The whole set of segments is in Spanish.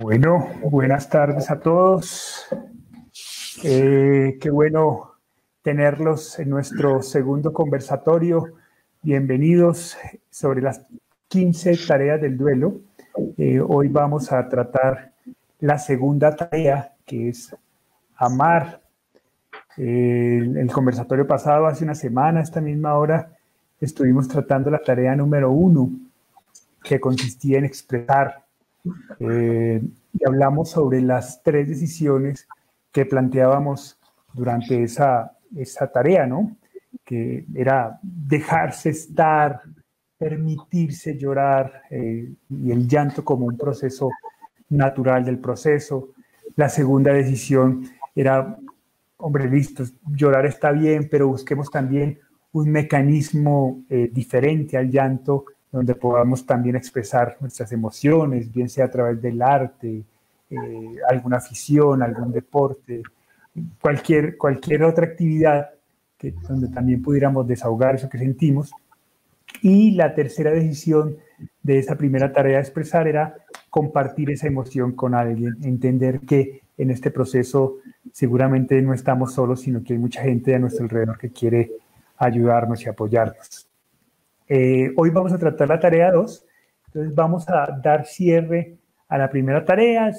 Bueno, buenas tardes a todos. Eh, qué bueno tenerlos en nuestro segundo conversatorio. Bienvenidos sobre las 15 tareas del duelo. Eh, hoy vamos a tratar la segunda tarea, que es amar. Eh, el conversatorio pasado, hace una semana, a esta misma hora, estuvimos tratando la tarea número uno, que consistía en expresar eh, y hablamos sobre las tres decisiones que planteábamos durante esa, esa tarea, ¿no? Que era dejarse estar, permitirse llorar eh, y el llanto como un proceso natural del proceso. La segunda decisión era, hombre, listo, llorar está bien, pero busquemos también un mecanismo eh, diferente al llanto donde podamos también expresar nuestras emociones, bien sea a través del arte, eh, alguna afición, algún deporte, cualquier, cualquier otra actividad que, donde también pudiéramos desahogar eso que sentimos. Y la tercera decisión de esa primera tarea de expresar era compartir esa emoción con alguien, entender que en este proceso seguramente no estamos solos, sino que hay mucha gente a nuestro alrededor que quiere ayudarnos y apoyarnos. Eh, hoy vamos a tratar la tarea 2, entonces vamos a dar cierre a la primera tarea,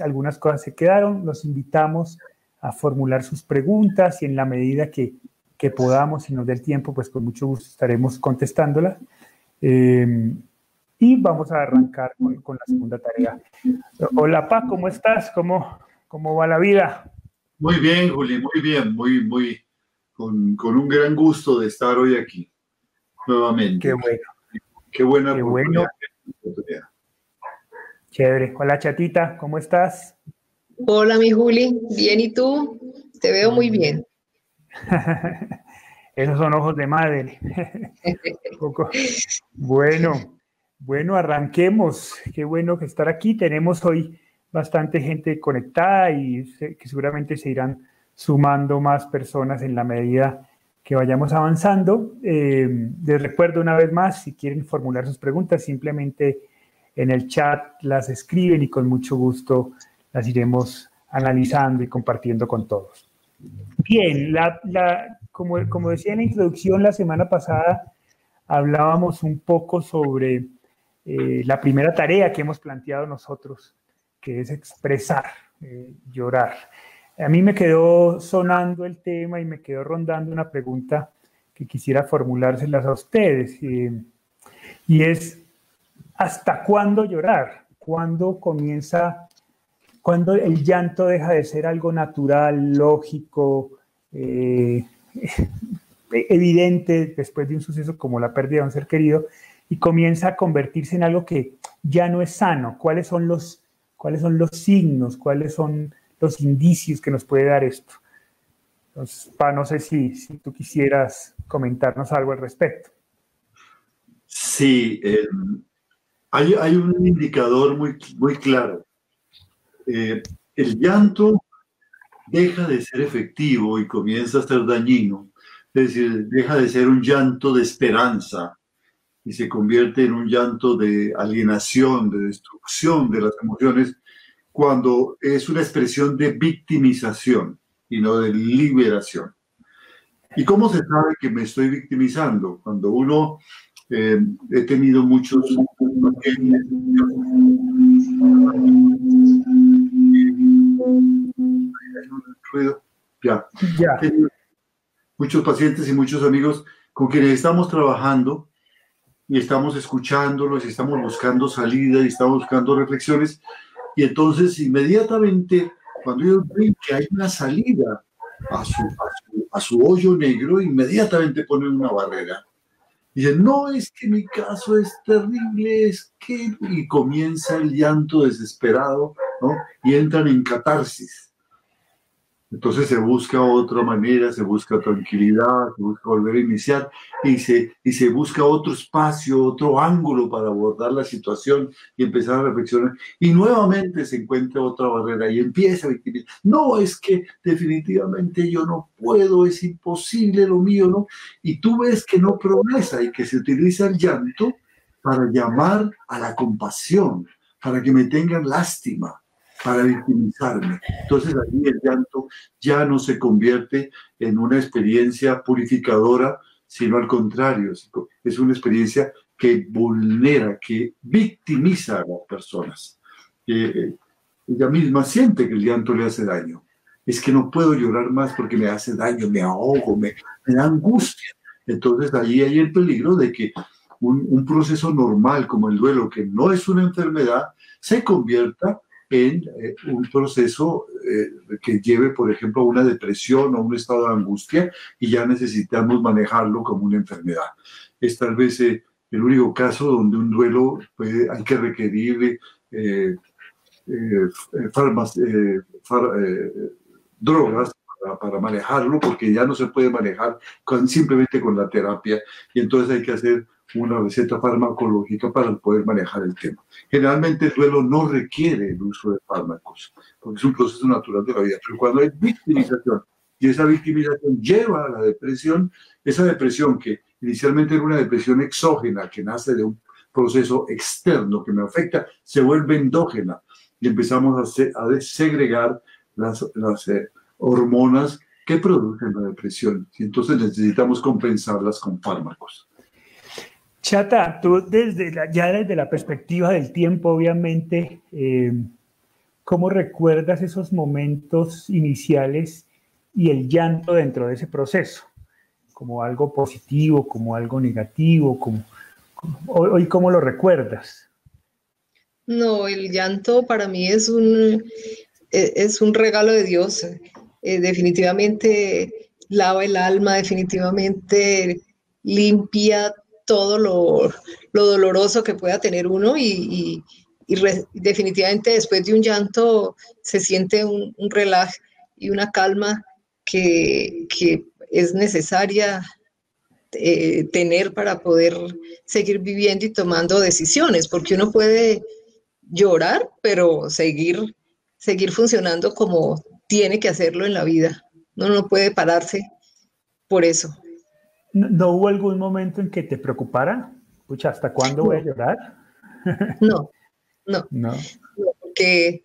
algunas cosas se quedaron, los invitamos a formular sus preguntas y en la medida que, que podamos y nos dé el tiempo, pues con mucho gusto estaremos contestándolas. Eh, y vamos a arrancar con, con, la segunda tarea. Hola, Pa, ¿cómo estás? ¿Cómo, cómo va la vida? Muy bien, Juli, muy bien, muy, muy, con, con un gran gusto de estar hoy aquí nuevamente. Qué bueno. Qué buena Qué bueno. Chévere. Hola, chatita, ¿cómo estás? Hola, mi Juli. Bien, ¿y tú? Te veo muy bien. Esos son ojos de madre. bueno, bueno, arranquemos. Qué bueno que estar aquí. Tenemos hoy bastante gente conectada y que seguramente se irán sumando más personas en la medida que vayamos avanzando. Eh, les recuerdo una vez más, si quieren formular sus preguntas, simplemente en el chat las escriben y con mucho gusto las iremos analizando y compartiendo con todos. Bien, como, como decía en la introducción, la semana pasada hablábamos un poco sobre eh, la primera tarea que hemos planteado nosotros, que es expresar, eh, llorar. A mí me quedó sonando el tema y me quedó rondando una pregunta que quisiera formulárselas a ustedes. y es, ¿hasta cuándo llorar? ¿Cuándo comienza, cuándo el llanto deja de ser algo natural, lógico, eh, evidente después de un suceso como la pérdida de un ser querido y comienza a convertirse en algo que ya no es sano? ¿Cuáles son los, cuáles son los signos? ¿Cuáles son los indicios que nos puede dar esto. Entonces, pa, no sé si, tú quisieras comentarnos algo al respecto. Sí, eh, hay, hay, un indicador muy, muy claro. Eh, el llanto deja de ser efectivo y comienza a ser dañino. Es decir, deja de ser un llanto de esperanza y se convierte en un llanto de alienación, de destrucción de las emociones cuando es una expresión de victimización y no de liberación. ¿Y cómo se sabe que me estoy victimizando? Cuando uno, eh, he tenido muchos ya. ya. Muchos pacientes y muchos amigos con quienes estamos trabajando y estamos escuchándolos y estamos buscando salida y estamos buscando reflexiones y entonces inmediatamente, cuando ellos ven que hay una salida a su, a su, hoyo negro, inmediatamente ponen una barrera. Y dicen, no, es que mi caso es terrible, es que... Y comienza el llanto desesperado, ¿no? Y entran en catarsis. Entonces se busca otra manera, se busca tranquilidad, se busca volver a iniciar y se, y se busca otro espacio, otro ángulo para abordar la situación y empezar a reflexionar. Y nuevamente se encuentra otra barrera y empieza a victimizar. No, es que definitivamente yo no puedo, es imposible lo mío, ¿no? Y tú ves que no progresa y que se utiliza el llanto para llamar a la compasión, para que me tengan lástima para victimizarme. Entonces ahí el llanto ya no se convierte en una experiencia purificadora, sino al contrario, es una experiencia que vulnera, que victimiza a las personas. Eh, ella misma siente que el llanto le hace daño. Es que no puedo llorar más porque me hace daño, me ahogo, me, me da angustia. Entonces ahí hay el peligro de que un, proceso normal como el duelo, que no es una enfermedad, se convierta en eh, un proceso eh, que lleve, por ejemplo, a una depresión o un estado de angustia y ya necesitamos manejarlo como una enfermedad. Es tal vez eh, el único caso donde un duelo hay que requerir drogas para, manejarlo, porque ya no se puede manejar simplemente con la terapia y entonces hay que hacer una receta farmacológica para poder manejar el tema. Generalmente el duelo no requiere el uso de fármacos, porque es un proceso natural de la vida, pero cuando hay victimización y esa victimización lleva a la depresión, esa depresión que inicialmente era una depresión exógena que nace de un proceso externo que me afecta, se vuelve endógena y empezamos a, a segregar las, las eh, hormonas que producen la depresión. Y entonces necesitamos compensarlas con fármacos. Chata, tú desde ya desde la perspectiva del tiempo, obviamente, eh, ¿cómo recuerdas esos momentos iniciales y el llanto dentro de ese proceso? ¿Como algo positivo, como algo negativo? Como, hoy, ¿cómo lo recuerdas? No, el llanto para mí es un, e, es un regalo de Dios. Eh, definitivamente lava el alma, definitivamente limpia todo lo, doloroso que pueda tener uno y, definitivamente después de un llanto se siente un, un relax y una calma que, es necesaria eh, tener para poder seguir viviendo y tomando decisiones, porque uno puede llorar, pero seguir, seguir funcionando como tiene que hacerlo en la vida. Uno no puede pararse por eso. ¿No, hubo algún momento en que te preocupara? Pucha, ¿hasta cuándo voy a llorar? No, no. no. Porque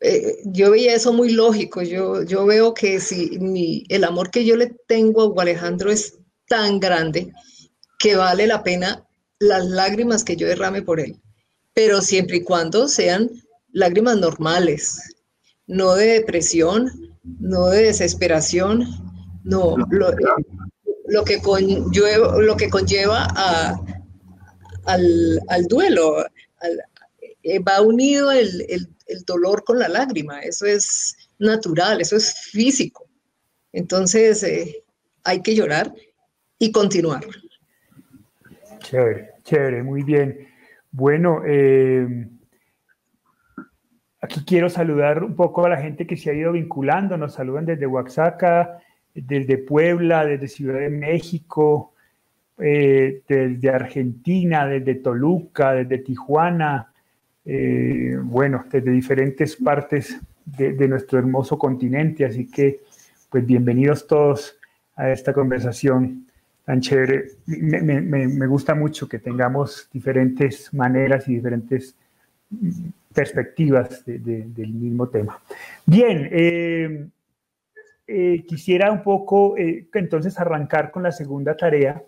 eh, yo veía eso muy lógico. Yo, yo veo que si mi, el amor que yo le tengo a Alejandro es tan grande que vale la pena las lágrimas que yo derrame por él. Pero siempre y cuando sean lágrimas normales, no de depresión, no de desesperación, no. Lo, lo que conlleva, lo que conlleva al, duelo. Eh, va unido el, dolor con la lágrima, eso es natural, eso es físico. Entonces eh, hay que llorar y continuar. Chévere, chévere, muy bien. Bueno, eh, aquí quiero saludar un poco a la gente que se ha ido vinculando, nos saludan desde Oaxaca, desde Puebla, desde Ciudad de México, eh, desde Argentina, desde Toluca, desde Tijuana, eh, bueno, desde diferentes partes de, nuestro hermoso continente. Así que, pues bienvenidos todos a esta conversación tan chévere. Me, gusta mucho que tengamos diferentes maneras y diferentes perspectivas del mismo tema. Bien, eh, eh, quisiera un poco eh, entonces arrancar con la segunda tarea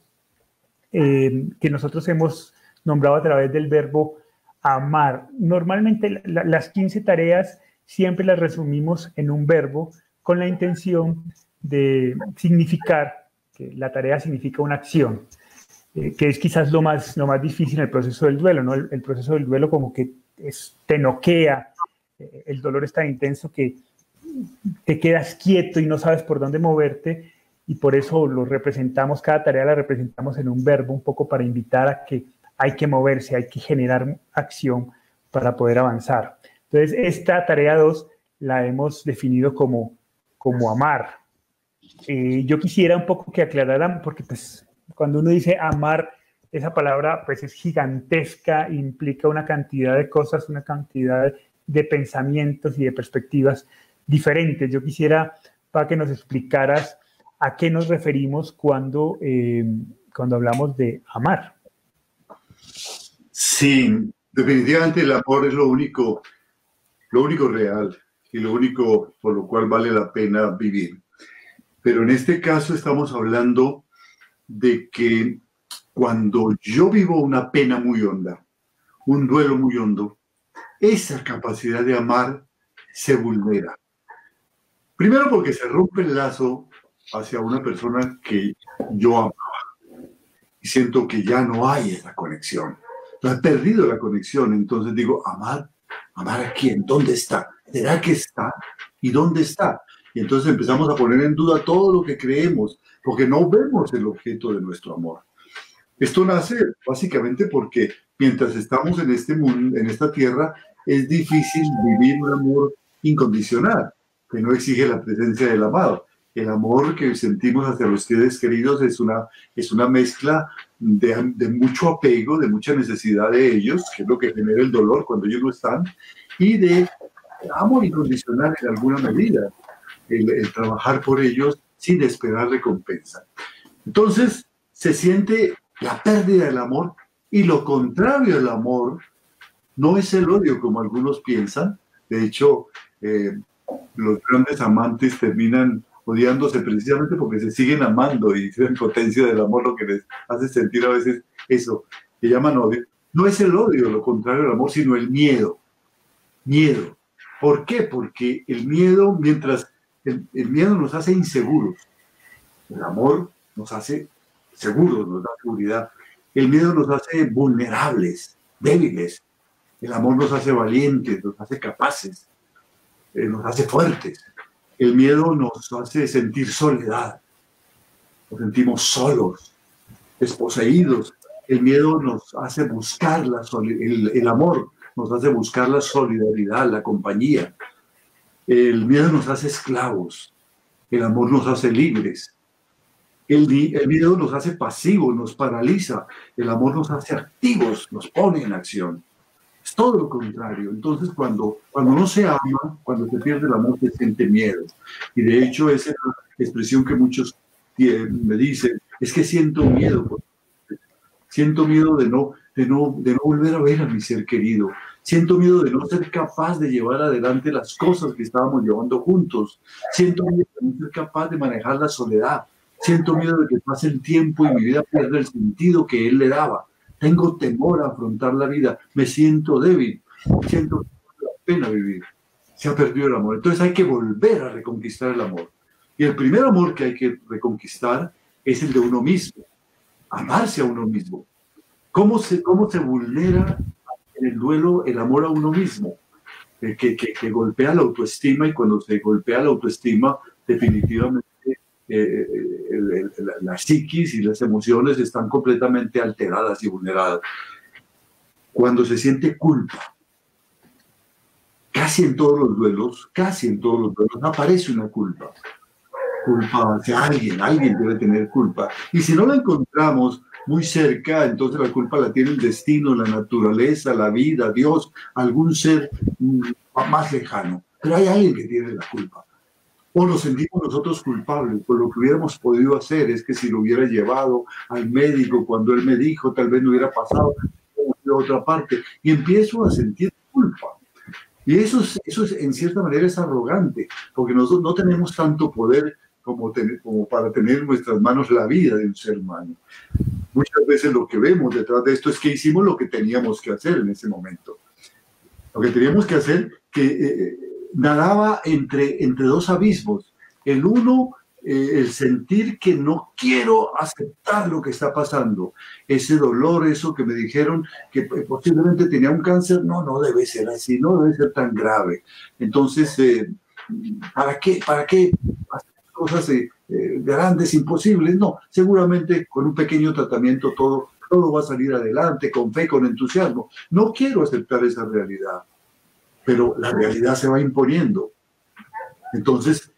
eh, que nosotros hemos nombrado a través del verbo amar. Normalmente las 15 tareas siempre las resumimos en un verbo con la intención de significar que la tarea significa una acción, que es quizás lo más, lo más difícil en el proceso del duelo, ¿no? El, proceso del duelo como que es, te noquea, el dolor es tan intenso que te quedas quieto y no sabes por dónde moverte y por eso lo representamos, cada tarea la representamos en un verbo un poco para invitar a que hay que moverse, hay que generar acción para poder avanzar. Entonces, esta tarea 2 la hemos definido como, como amar. Eh, yo quisiera un poco que aclararan, porque pues cuando uno dice amar, esa palabra pues es gigantesca, implica una cantidad de cosas, una cantidad de pensamientos y de perspectivas diferentes. Yo quisiera, para que nos explicaras a qué nos referimos cuando, eh, cuando hablamos de amar. Sí, definitivamente el amor es lo único lo único real y lo único por lo cual vale la pena vivir. Pero en este caso estamos hablando de que cuando yo vivo una pena muy honda, un duelo muy hondo, esa capacidad de amar se vulnera. Primero porque se rompe el lazo hacia una persona que yo amaba y siento que ya no hay esa conexión. he perdido la conexión, entonces digo, amar, amar a quién, ¿dónde está? ¿Será que está? ¿Y dónde está? Y entonces empezamos a poner en duda todo lo que creemos, porque no vemos el objeto de nuestro amor. Esto nace básicamente porque mientras estamos en este mundo, en esta tierra, es difícil vivir un amor incondicional, que no exige la presencia del amado. El amor que sentimos hacia los seres queridos es una, es una mezcla de, de, mucho apego, de mucha necesidad de ellos, que es lo que genera el dolor cuando ellos no están, y de amor incondicional en alguna medida, el, el trabajar por ellos sin esperar recompensa. Entonces, se siente la pérdida del amor y lo contrario del amor no es el odio como algunos piensan. De hecho, eh, los grandes amantes terminan odiándose precisamente porque se siguen amando y es potencia del amor lo que les hace sentir a veces eso, que llaman odio. No es el odio lo contrario del amor, sino el miedo. Miedo. ¿Por qué? Porque el miedo, mientras el miedo nos hace inseguros, el amor nos hace seguros, nos da seguridad. El miedo nos hace vulnerables, débiles. El amor nos hace valientes, nos hace capaces, eh, nos hace fuertes. El miedo nos hace sentir soledad. Nos sentimos solos, desposeídos. El miedo nos hace buscar la el, el amor, nos hace buscar la solidaridad, la compañía. El miedo nos hace esclavos. El amor nos hace libres. El, miedo nos hace pasivos, nos paraliza. El amor nos hace activos, nos pone en acción. Es todo lo contrario. Entonces, cuando, cuando no se ama, cuando se pierde el amor, se siente miedo. Y de hecho, esa es la expresión que muchos me dicen, es que siento miedo. Siento miedo de no, de, no, de no volver a ver a mi ser querido. Siento miedo de no ser capaz de llevar adelante las cosas que estábamos llevando juntos. Siento miedo de no ser capaz de manejar la soledad. Siento miedo de que pase el tiempo y mi vida pierda el sentido que él le daba. Tengo temor a afrontar la vida. Me siento débil. Siento que la pena vivir. Se ha perdido el amor. Entonces hay que volver a reconquistar el amor. Y el primer amor que hay que reconquistar es el de uno mismo. Amarse a uno mismo. ¿Cómo se, cómo se vulnera en el duelo el amor a uno mismo? Eh, que, que, que golpea la autoestima y cuando se golpea la autoestima definitivamente eh, la psiquis y las emociones están completamente alteradas y vulneradas. Cuando se siente culpa, casi en todos los duelos, casi en todos los duelos aparece una culpa. Culpa hacia alguien, alguien debe tener culpa. Y si no la encontramos muy cerca, entonces la culpa la tiene el destino, la naturaleza, la vida, Dios, algún ser mm, más lejano. Pero hay alguien que tiene la culpa o nos sentimos nosotros culpables, por lo que hubiéramos podido hacer es que si lo hubiera llevado al médico cuando él me dijo, tal vez no hubiera pasado de otra parte, y empiezo a sentir culpa. Y eso es, eso es, en cierta manera es arrogante, porque nosotros no tenemos tanto poder como, tener, como para tener en nuestras manos la vida de un ser humano. Muchas veces lo que vemos detrás de esto es que hicimos lo que teníamos que hacer en ese momento. Lo que teníamos que hacer, que eh, nadaba entre, entre dos abismos. El uno, eh, el sentir que no quiero aceptar lo que está pasando. Ese dolor, eso que me dijeron que posiblemente tenía un cáncer, no, no debe ser así, no debe ser tan grave. Entonces, eh, ¿para qué? ¿Para qué hacer cosas eh, grandes, imposibles? No, seguramente con un pequeño tratamiento todo, todo va a salir adelante, con fe, con entusiasmo. No quiero aceptar esa realidad pero la realidad se va imponiendo. Entonces,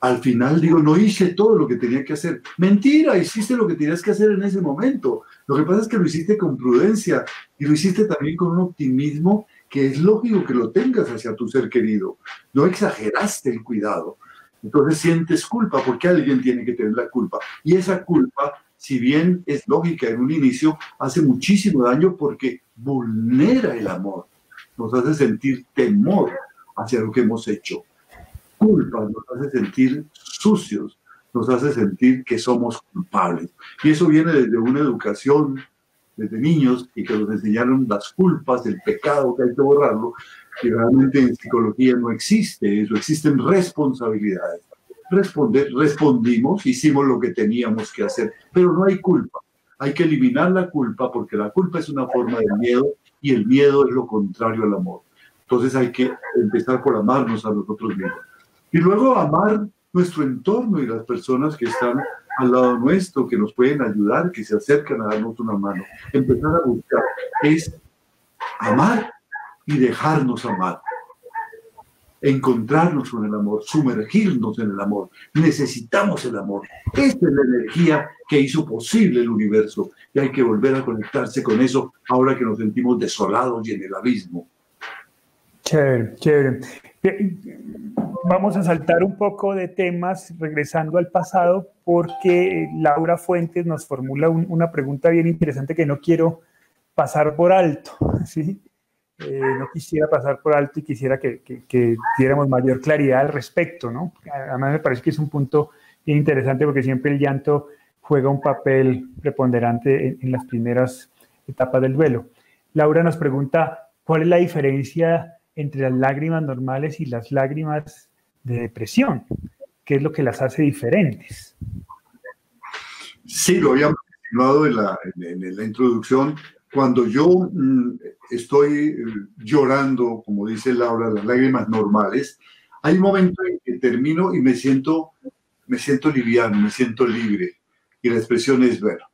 al final digo, no hice todo lo que tenía que hacer. Mentira, hiciste lo que tenías que hacer en ese momento. Lo que pasa es que lo hiciste con prudencia y lo hiciste también con un optimismo que es lógico que lo tengas hacia tu ser querido. No exageraste el cuidado. Entonces sientes culpa porque alguien tiene que tener la culpa. Y esa culpa, si bien es lógica en un inicio, hace muchísimo daño porque vulnera el amor nos hace sentir temor hacia lo que hemos hecho. Culpa nos hace sentir sucios, nos hace sentir que somos culpables. Y eso viene desde una educación, desde niños, y que nos enseñaron las culpas, del pecado, que hay que borrarlo, y realmente en psicología no existe eso, existen responsabilidades. Responder, respondimos, hicimos lo que teníamos que hacer, pero no hay culpa. Hay que eliminar la culpa porque la culpa es una forma de miedo y el miedo es lo contrario al amor. Entonces hay que empezar por amarnos a nosotros mismos. Y luego amar nuestro entorno y las personas que están al lado nuestro, que nos pueden ayudar, que se acercan a darnos una mano. Empezar a buscar es amar y dejarnos amar. Encontrarnos con el amor, sumergirnos en el amor. Necesitamos el amor. Esta es la energía que hizo posible el universo y hay que volver a conectarse con eso ahora que nos sentimos desolados y en el abismo. Chévere, chévere. Vamos a saltar un poco de temas regresando al pasado porque Laura Fuentes nos formula una pregunta bien interesante que no quiero pasar por alto, ¿sí? Eh, no quisiera pasar por alto y quisiera que, diéramos mayor claridad al respecto, ¿no? Además me parece que es un punto interesante porque siempre el llanto juega un papel preponderante en, las primeras etapas del duelo. Laura nos pregunta, ¿cuál es la diferencia entre las lágrimas normales y las lágrimas de depresión? ¿Qué es lo que las hace diferentes? Sí, lo habíamos la, en, la introducción. Cuando yo mm, estoy eh, llorando, como dice Laura, las lágrimas normales, hay un momento en que termino y me siento, me siento liviano, me siento libre. Y la expresión es, bueno,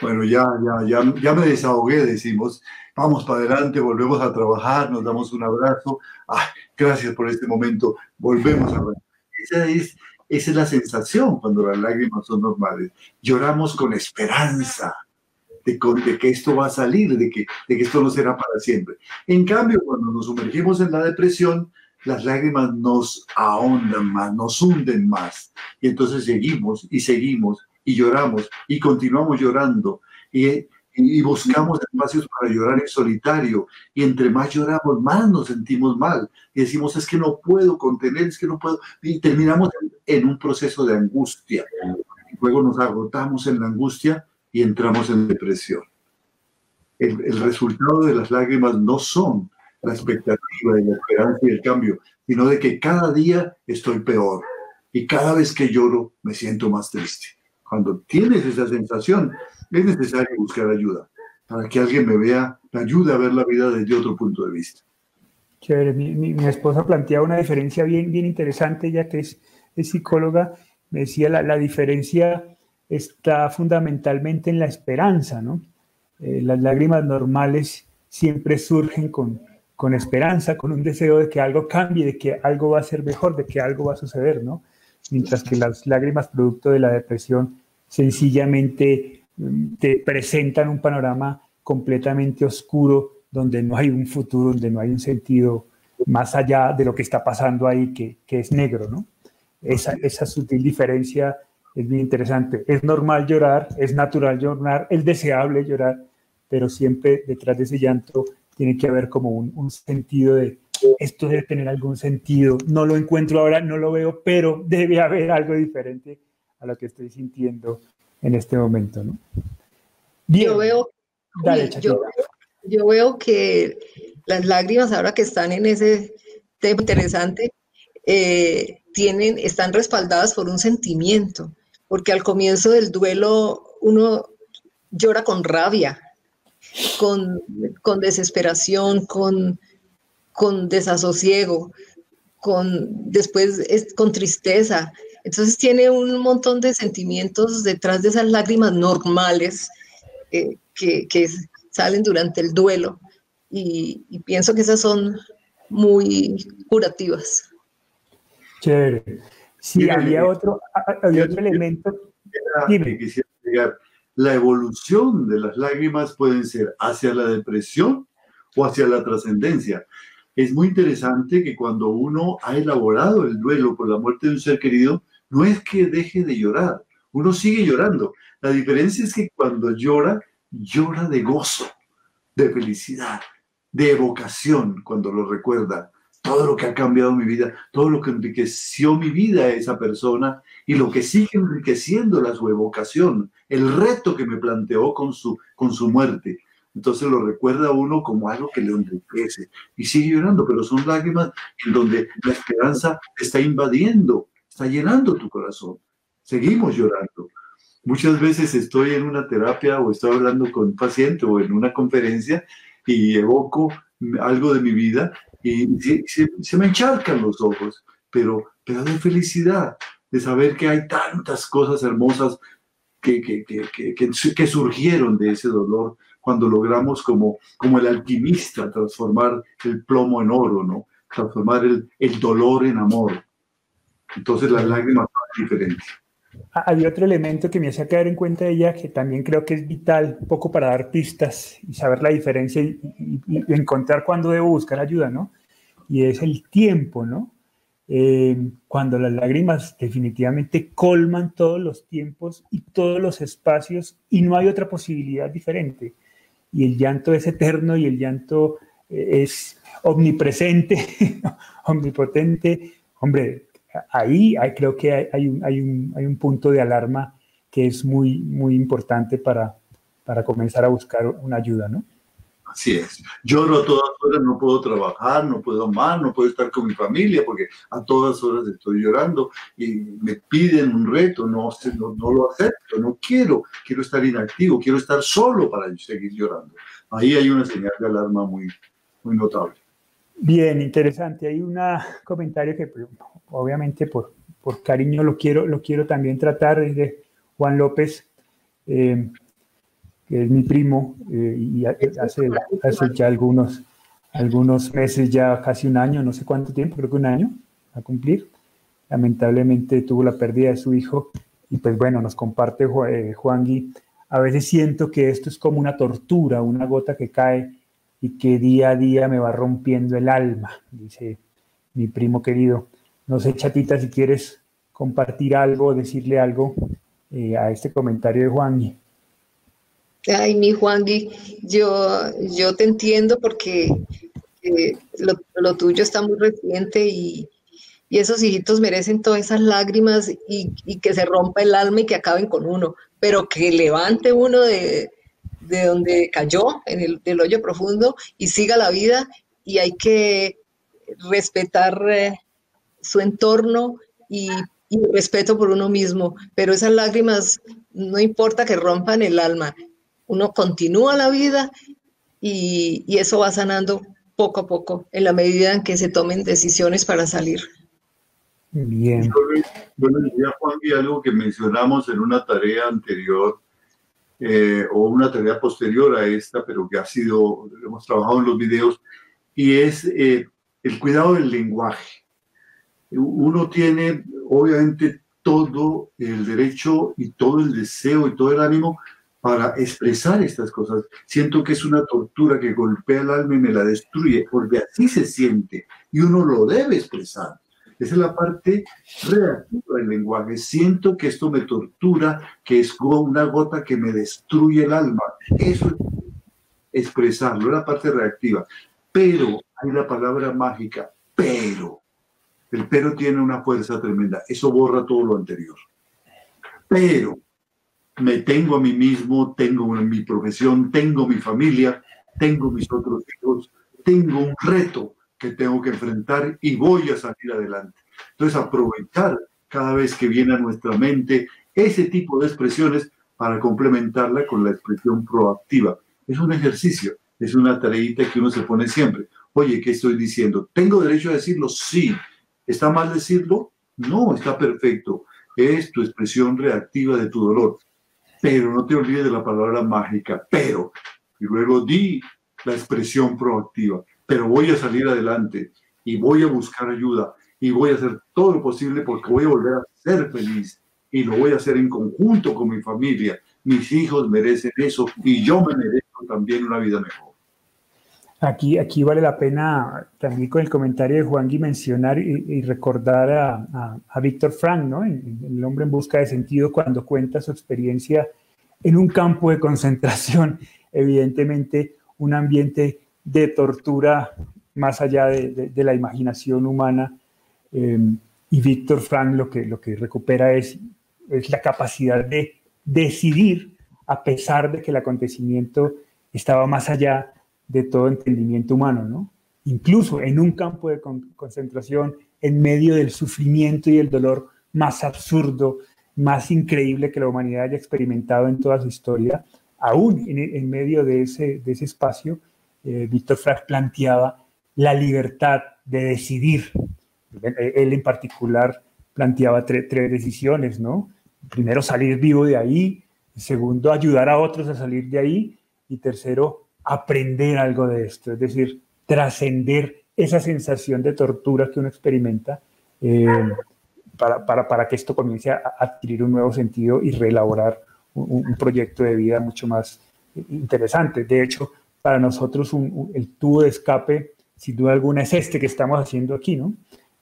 bueno, ya, ya, ya, ya me desahogué, decimos, vamos para adelante, volvemos a trabajar, nos damos un abrazo, gracias por este momento, volvemos a Esa es, esa es la sensación cuando las lágrimas son normales. Lloramos con esperanza de, que esto va a salir, de que, de que esto no será para siempre. En cambio, cuando nos sumergimos en la depresión, las lágrimas nos ahondan más, nos hunden más. Y entonces seguimos y seguimos y lloramos y continuamos llorando y, y buscamos espacios para llorar en solitario y entre más lloramos más nos sentimos mal y decimos es que no puedo contener, es que no puedo y terminamos en un proceso de angustia. Luego nos agotamos en la angustia y entramos en depresión. El, el resultado de las lágrimas no son la expectativa y la esperanza y el cambio, sino de que cada día estoy peor y cada vez que lloro me siento más triste. Cuando tienes esa sensación, es necesario buscar ayuda para que alguien me vea, me ayude a ver la vida desde otro punto de vista. Chévere, mi, esposa planteaba una diferencia bien, bien interesante, ya que es, psicóloga, me decía la, la, diferencia está fundamentalmente en la esperanza, ¿no? Eh, las lágrimas normales siempre surgen con, con esperanza, con un deseo de que algo cambie, de que algo va a ser mejor, de que algo va a suceder, ¿no? mientras que las lágrimas producto de la depresión sencillamente mm, te presentan un panorama completamente oscuro, donde no hay un futuro, donde no hay un sentido más allá de lo que está pasando ahí, que, que es negro, ¿no? Esa, esa sutil diferencia es bien interesante. Es normal llorar, es natural llorar, es deseable llorar, pero siempre detrás de ese llanto tiene que haber como un, un sentido de, esto debe tener algún sentido, no lo encuentro ahora, no lo veo, pero debe haber algo diferente a lo que estoy sintiendo en este momento, ¿no? Yo veo, yo, veo que las lágrimas ahora que están en ese tema interesante, eh, tienen, están respaldadas por un sentimiento, porque al comienzo del duelo uno llora con rabia, con, con desesperación, con, con desasosiego, con, después es, con tristeza. Entonces tiene un montón de sentimientos detrás de esas lágrimas normales eh, que, que, salen durante el duelo y, pienso que esas son muy curativas. Chévere. Sí, había otro, había otro elemento. La evolución de las lágrimas pueden ser hacia la depresión o hacia la trascendencia es muy interesante que cuando uno ha elaborado el duelo por la muerte de un ser querido, no es que deje de llorar, uno sigue llorando. La diferencia es que cuando llora, llora de gozo, de felicidad, de evocación cuando lo recuerda. Todo lo que ha cambiado mi vida, todo lo que enriqueció mi vida a esa persona y lo que sigue enriqueciéndola su evocación, el reto que me planteó con su, con su muerte. Entonces lo recuerda uno como algo que le enriquece y sigue llorando, pero son lágrimas en donde la esperanza está invadiendo, está llenando tu corazón. Seguimos llorando. Muchas veces estoy en una terapia o estoy hablando con un paciente o en una conferencia y evoco algo de mi vida y se, me encharcan los ojos, pero, pero de felicidad, de saber que hay tantas cosas hermosas que, que, que, que, surgieron de ese dolor cuando logramos como, como el alquimista transformar el plomo en oro, ¿no? Transformar el, el dolor en amor. Entonces las lágrimas son diferentes. Hay otro elemento que me hacía caer en cuenta de ella que también creo que es vital, un poco para dar pistas y saber la diferencia y, encontrar cuándo debo buscar ayuda, ¿no? Y es el tiempo, ¿no? Eh, cuando las lágrimas definitivamente colman todos los tiempos y todos los espacios y no hay otra posibilidad diferente. Y el llanto es eterno y el llanto eh, es omnipresente, omnipotente. Hombre, ahí creo que hay, un, hay, un, hay, un, punto de alarma que es muy, muy importante para, para comenzar a buscar una ayuda, ¿no? Así es. Lloro a todas horas, no puedo trabajar, no puedo amar, no puedo estar con mi familia porque a todas horas estoy llorando y me piden un reto, no, no, no lo acepto, no quiero, quiero estar inactivo, quiero estar solo para seguir llorando. Ahí hay una señal de alarma muy, muy notable. Bien, interesante. Hay un comentario que obviamente por, por cariño lo quiero, lo quiero también tratar, de Juan López, eh, que es mi primo, eh, y hace, hace ya algunos, algunos meses, ya casi un año, no sé cuánto tiempo, creo que un año a cumplir. Lamentablemente tuvo la pérdida de su hijo y pues bueno, nos comparte eh, Juan Gui. A veces siento que esto es como una tortura, una gota que cae y que día a día me va rompiendo el alma, dice mi primo querido. No sé, chatita, si quieres compartir algo, decirle algo eh, a este comentario de Juan. Ay, mi Juan, yo, yo te entiendo porque eh, lo, tuyo está muy reciente y, esos hijitos merecen todas esas lágrimas y, y, que se rompa el alma y que acaben con uno, pero que levante uno de, de donde cayó, en el del hoyo profundo, y siga la vida. Y hay que respetar eh, su entorno y, respeto por uno mismo. Pero esas lágrimas, no importa que rompan el alma, uno continúa la vida y, eso va sanando poco a poco en la medida en que se tomen decisiones para salir. Bien. Yo le diría, Juan, algo que mencionamos en una tarea anterior, eh, o una tarea posterior a esta, pero que ha sido, hemos trabajado en los videos, y es eh, el cuidado del lenguaje. Uno tiene, obviamente, todo el derecho y todo el deseo y todo el ánimo para expresar estas cosas. Siento que es una tortura que golpea el alma y me la destruye, porque así se siente y uno lo debe expresar. Esa es la parte reactiva del lenguaje. Siento que esto me tortura, que es una gota que me destruye el alma. Eso es expresarlo, es la parte reactiva. Pero hay la palabra mágica, pero. El pero tiene una fuerza tremenda. Eso borra todo lo anterior. Pero me tengo a mí mismo, tengo mi profesión, tengo mi familia, tengo mis otros hijos, tengo un reto que tengo que enfrentar y voy a salir adelante. Entonces, aprovechar cada vez que viene a nuestra mente ese tipo de expresiones para complementarla con la expresión proactiva. Es un ejercicio, es una tareita que uno se pone siempre. Oye, ¿qué estoy diciendo? ¿Tengo derecho a decirlo? Sí. ¿Está mal decirlo? No, está perfecto. Es tu expresión reactiva de tu dolor. Pero no te olvides de la palabra mágica, pero. Y luego di la expresión proactiva pero voy a salir adelante y voy a buscar ayuda y voy a hacer todo lo posible porque voy a volver a ser feliz y lo voy a hacer en conjunto con mi familia. Mis hijos merecen eso y yo me merezco también una vida mejor. Aquí, aquí vale la pena también con el comentario de Juan Gui mencionar y, recordar a, a, Víctor Frank, ¿no? el hombre en busca de sentido, cuando cuenta su experiencia en un campo de concentración, evidentemente un ambiente de tortura más allá de, la imaginación humana. Eh, y Víctor Frank lo que, lo que recupera es, es la capacidad de decidir a pesar de que el acontecimiento estaba más allá de todo entendimiento humano, ¿no? Incluso en un campo de concentración, en medio del sufrimiento y el dolor más absurdo, más increíble que la humanidad haya experimentado en toda su historia, aún en, medio de ese, de ese espacio, eh, Víctor Frank planteaba la libertad de decidir. Él en particular planteaba tres decisiones, ¿no? Primero, salir vivo de ahí, segundo, ayudar a otros a salir de ahí, y tercero, aprender algo de esto, es decir, trascender esa sensación de tortura que uno experimenta eh, para, para, para, que esto comience a adquirir un nuevo sentido y reelaborar un, proyecto de vida mucho más interesante. De hecho, para nosotros el tubo de escape, sin duda alguna, es este que estamos haciendo aquí, ¿no?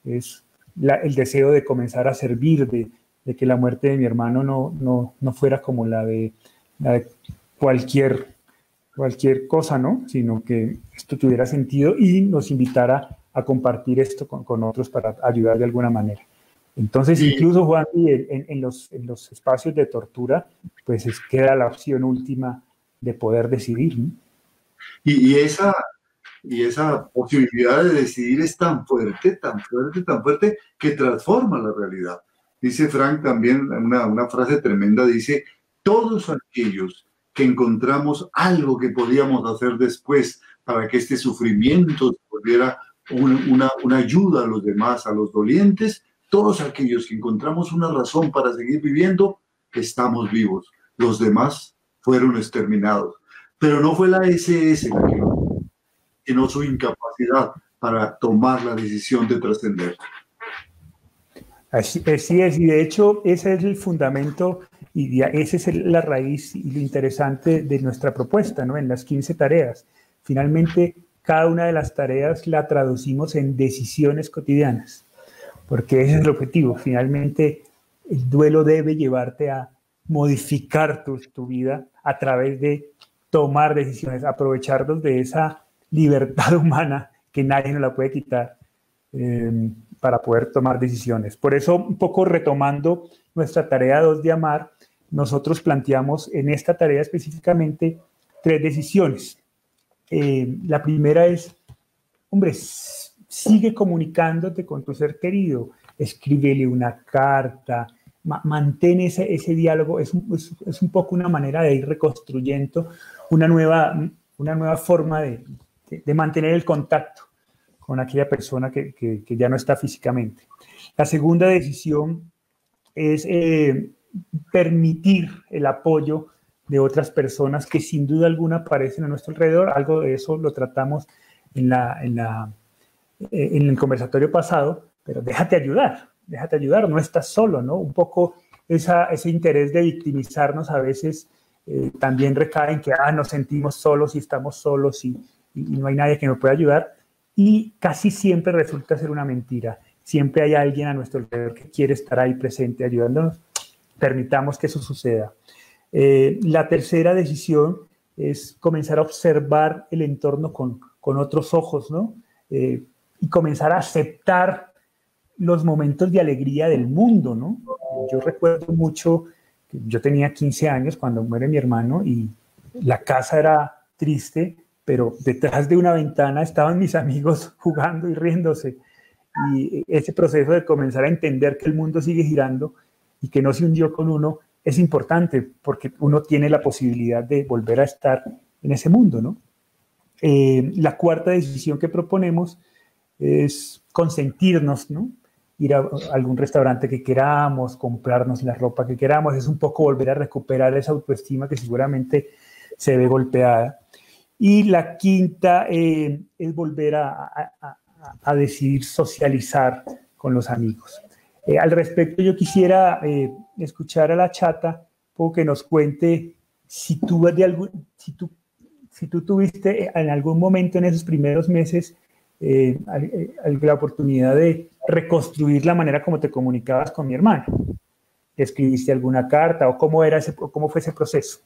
Es el deseo de comenzar a servir, de, que la muerte de mi hermano no, no, no fuera como la de cualquier, cualquier cosa, ¿no? Sino que esto tuviera sentido y nos invitara a compartir esto con, con otros para ayudar de alguna manera. Entonces, incluso, Juan, en, en, los, en, los, espacios de tortura, pues es, queda la opción última de poder decidir. Y, y, esa, y esa posibilidad de decidir es tan fuerte, tan fuerte, tan fuerte, que transforma la realidad. Dice Frank también una, una frase tremenda, dice, todos aquellos que encontramos algo que podíamos hacer después para que este sufrimiento volviera una, una ayuda a los demás, a los dolientes, todos aquellos que encontramos una razón para seguir viviendo, estamos vivos. Los demás fueron exterminados. Pero no fue la SS la que sino su incapacidad para tomar la decisión de trascender. Así, así, es, y de hecho ese es el fundamento y esa es la raíz y lo interesante de nuestra propuesta, ¿no? En las 15 tareas. Finalmente, cada una de las tareas la traducimos en decisiones cotidianas porque ese es el objetivo. Finalmente, el duelo debe llevarte a modificar tu, tu vida a través de tomar decisiones, aprovecharnos de esa libertad humana que nadie nos la puede quitar em, para poder tomar decisiones. Por eso, un poco retomando nuestra tarea 2 de amar, nosotros planteamos en esta tarea específicamente tres decisiones. Eh, la primera es, hombre, sigue comunicándote con tu ser querido, escríbele una carta, mantén ese, ese diálogo, es un, es, un, poco una manera de ir reconstruyendo una nueva, una nueva forma de, de, mantener el contacto con aquella persona que, que, ya no está físicamente. La segunda decisión es eh, permitir el apoyo de otras personas que sin duda alguna aparecen a nuestro alrededor. Algo de eso lo tratamos en la, en la eh, en el conversatorio pasado, pero déjate ayudar, déjate ayudar, no estás solo, ¿no? Un poco esa, ese interés de victimizarnos a veces eh, también recae en que, ah, nos sentimos solos y estamos solos y, y, no hay nadie que nos pueda ayudar. Y casi siempre resulta ser una mentira. Siempre hay alguien a nuestro alrededor que quiere estar ahí presente ayudándonos. Permitamos que eso suceda. Eh, la tercera decisión es comenzar a observar el entorno con, con otros ojos, ¿no? Eh, y comenzar a aceptar los momentos de alegría del mundo, ¿no? Yo recuerdo mucho, que yo tenía 15 años cuando muere mi hermano y la casa era triste, pero detrás de una ventana estaban mis amigos jugando y riéndose. Y ese proceso de comenzar a entender que el mundo sigue girando y que no se hundió con uno es importante porque uno tiene la posibilidad de volver a estar en ese mundo, ¿no? Eh, la cuarta decisión que proponemos es consentirnos, ¿no? Ir a algún restaurante que queramos, comprarnos la ropa que queramos, es un poco volver a recuperar esa autoestima que seguramente se ve golpeada. Y la quinta eh, es volver a, decidir socializar con los amigos. Eh, al respecto, yo quisiera eh, escuchar a la chata, o que nos cuente si tú, algún, si, tú, si tú tuviste en algún momento en esos primeros meses la oportunidad de reconstruir la manera como te comunicabas con mi hermano. ¿Escribiste alguna carta o cómo, era ese, cómo fue ese proceso?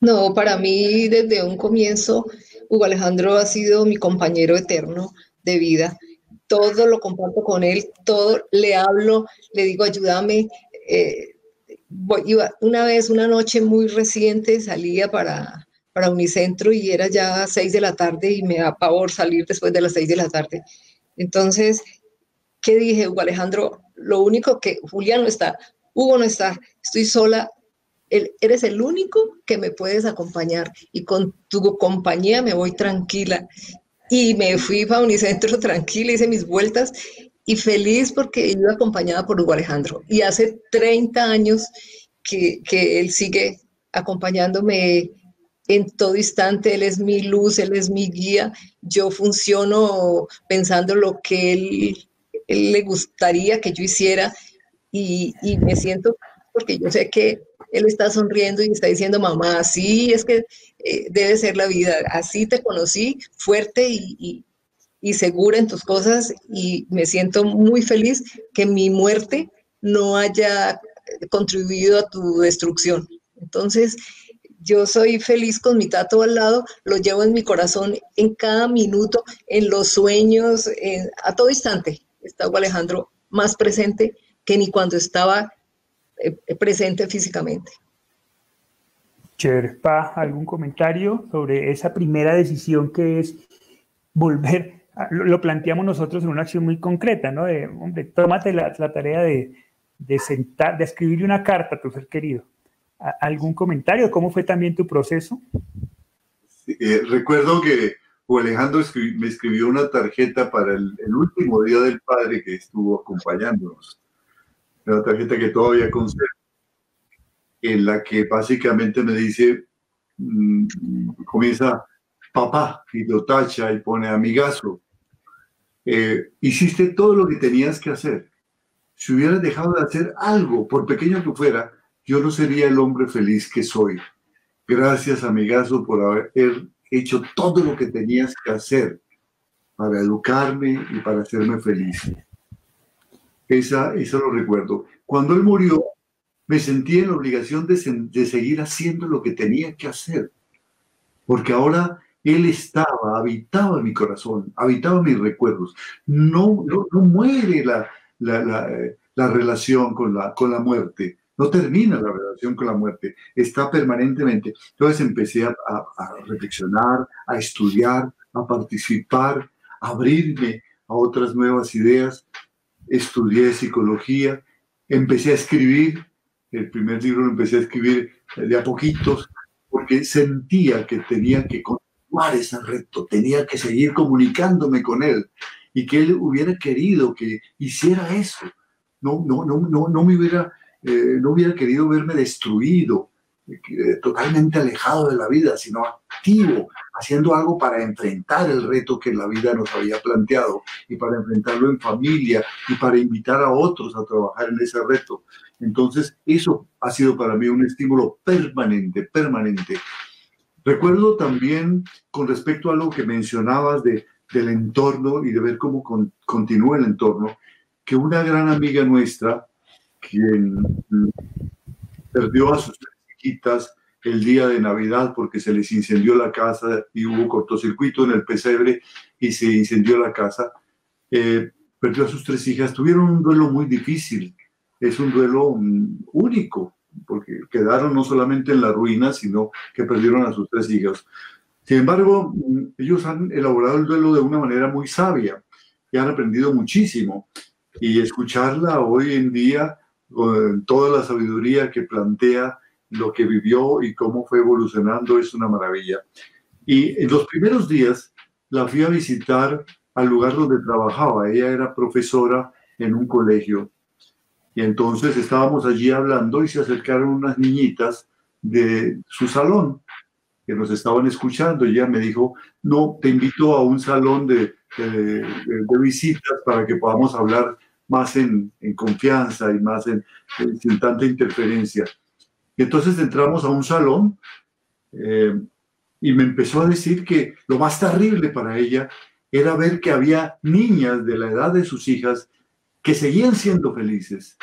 No, para mí desde un comienzo, Hugo Alejandro ha sido mi compañero eterno de vida. Todo lo comparto con él, todo le hablo, le digo ayúdame. Eh, una vez, una noche muy reciente, salía para, para Unicentro y era ya seis de la tarde y me da pavor salir después de las seis de la tarde. Entonces, ¿qué dije, Hugo Alejandro? Lo único que Julián no está, Hugo no está, estoy sola, eres el único que me puedes acompañar y con tu compañía me voy tranquila. Y me fui para Unicentro tranquila, hice mis vueltas y feliz porque iba acompañada por Hugo Alejandro. Y hace 30 años que, que él sigue acompañándome en todo instante, Él es mi luz, Él es mi guía. Yo funciono pensando lo que Él, le gustaría que yo hiciera y, me siento, porque yo sé que Él está sonriendo y está diciendo, mamá, así es que eh, debe ser la vida, así te conocí, fuerte y, y segura en tus cosas y me siento muy feliz que mi muerte no haya contribuido a tu destrucción. Entonces, yo soy feliz con mi tato al lado, lo llevo en mi corazón en cada minuto, en los sueños, a todo instante. Está Alejandro más presente que ni cuando estaba presente físicamente. Cherpa, ¿algún comentario sobre esa primera decisión que es volver? lo, planteamos nosotros en una acción muy concreta, ¿no? De, hombre, tómate la, tarea de, de, sentar, de escribirle una carta a tu ser querido ¿Algún comentario? ¿Cómo fue también tu proceso? Eh, recuerdo que Alejandro me escribió una tarjeta para el, último día del padre que estuvo acompañándonos. Una tarjeta que todavía conservo, en la que básicamente me dice, mm, comienza papá y lo tacha y pone amigazo. Eh, hiciste todo lo que tenías que hacer. Si hubieras dejado de hacer algo, por pequeño que fuera, yo no sería el hombre feliz que soy. Gracias, amigazo, por haber hecho todo lo que tenías que hacer para educarme y para hacerme feliz. Esa, eso lo recuerdo. Cuando él murió, me sentí en la obligación de, seguir haciendo lo que tenía que hacer, porque ahora él estaba, habitaba mi corazón, habitaba mis recuerdos. No, no, muere la, la, relación con la, con la muerte. No termina la relación con la muerte, está permanentemente. Entonces empecé a, reflexionar, a estudiar, a participar, a abrirme a otras nuevas ideas. Estudié psicología, empecé a escribir. El primer libro lo empecé a escribir de a poquitos porque sentía que tenía que continuar ese reto, tenía que seguir comunicándome con él y que él hubiera querido que hiciera eso. No, no, no, no, no me hubiera eh, no hubiera querido verme destruido, totalmente alejado de la vida, sino activo, haciendo algo para enfrentar el reto que la vida nos había planteado y para enfrentarlo en familia y para invitar a otros a trabajar en ese reto. Entonces, eso ha sido para mí un estímulo permanente, permanente. Recuerdo también con respecto a algo que mencionabas de, del entorno y de ver cómo continúa el entorno, que una gran amiga nuestra, quien perdió a sus hijitas el día de Navidad porque se les incendió la casa y hubo cortocircuito en el pesebre y se incendió la casa. Eh, perdió a sus tres hijas. Tuvieron un duelo muy difícil. Es un duelo mm, único porque quedaron no solamente en la ruina, sino que perdieron a sus tres hijas. Sin embargo, mm, ellos han elaborado el duelo de una manera muy sabia y han aprendido muchísimo. Y escucharla hoy en día con toda la sabiduría que plantea lo que vivió y cómo fue evolucionando, es una maravilla. Y en los primeros días la fui a visitar al lugar donde trabajaba. Ella era profesora en un colegio. Y entonces estábamos allí hablando y se acercaron unas niñitas de su salón que nos estaban escuchando. Y ella me dijo, no, te invito a un salón de, visitas para que podamos hablar más en, confianza y más en, sin tanta interferencia. Y entonces entramos a un salón eh, y me empezó a decir que lo más terrible para ella era ver que había niñas de la edad de sus hijas que seguían siendo felices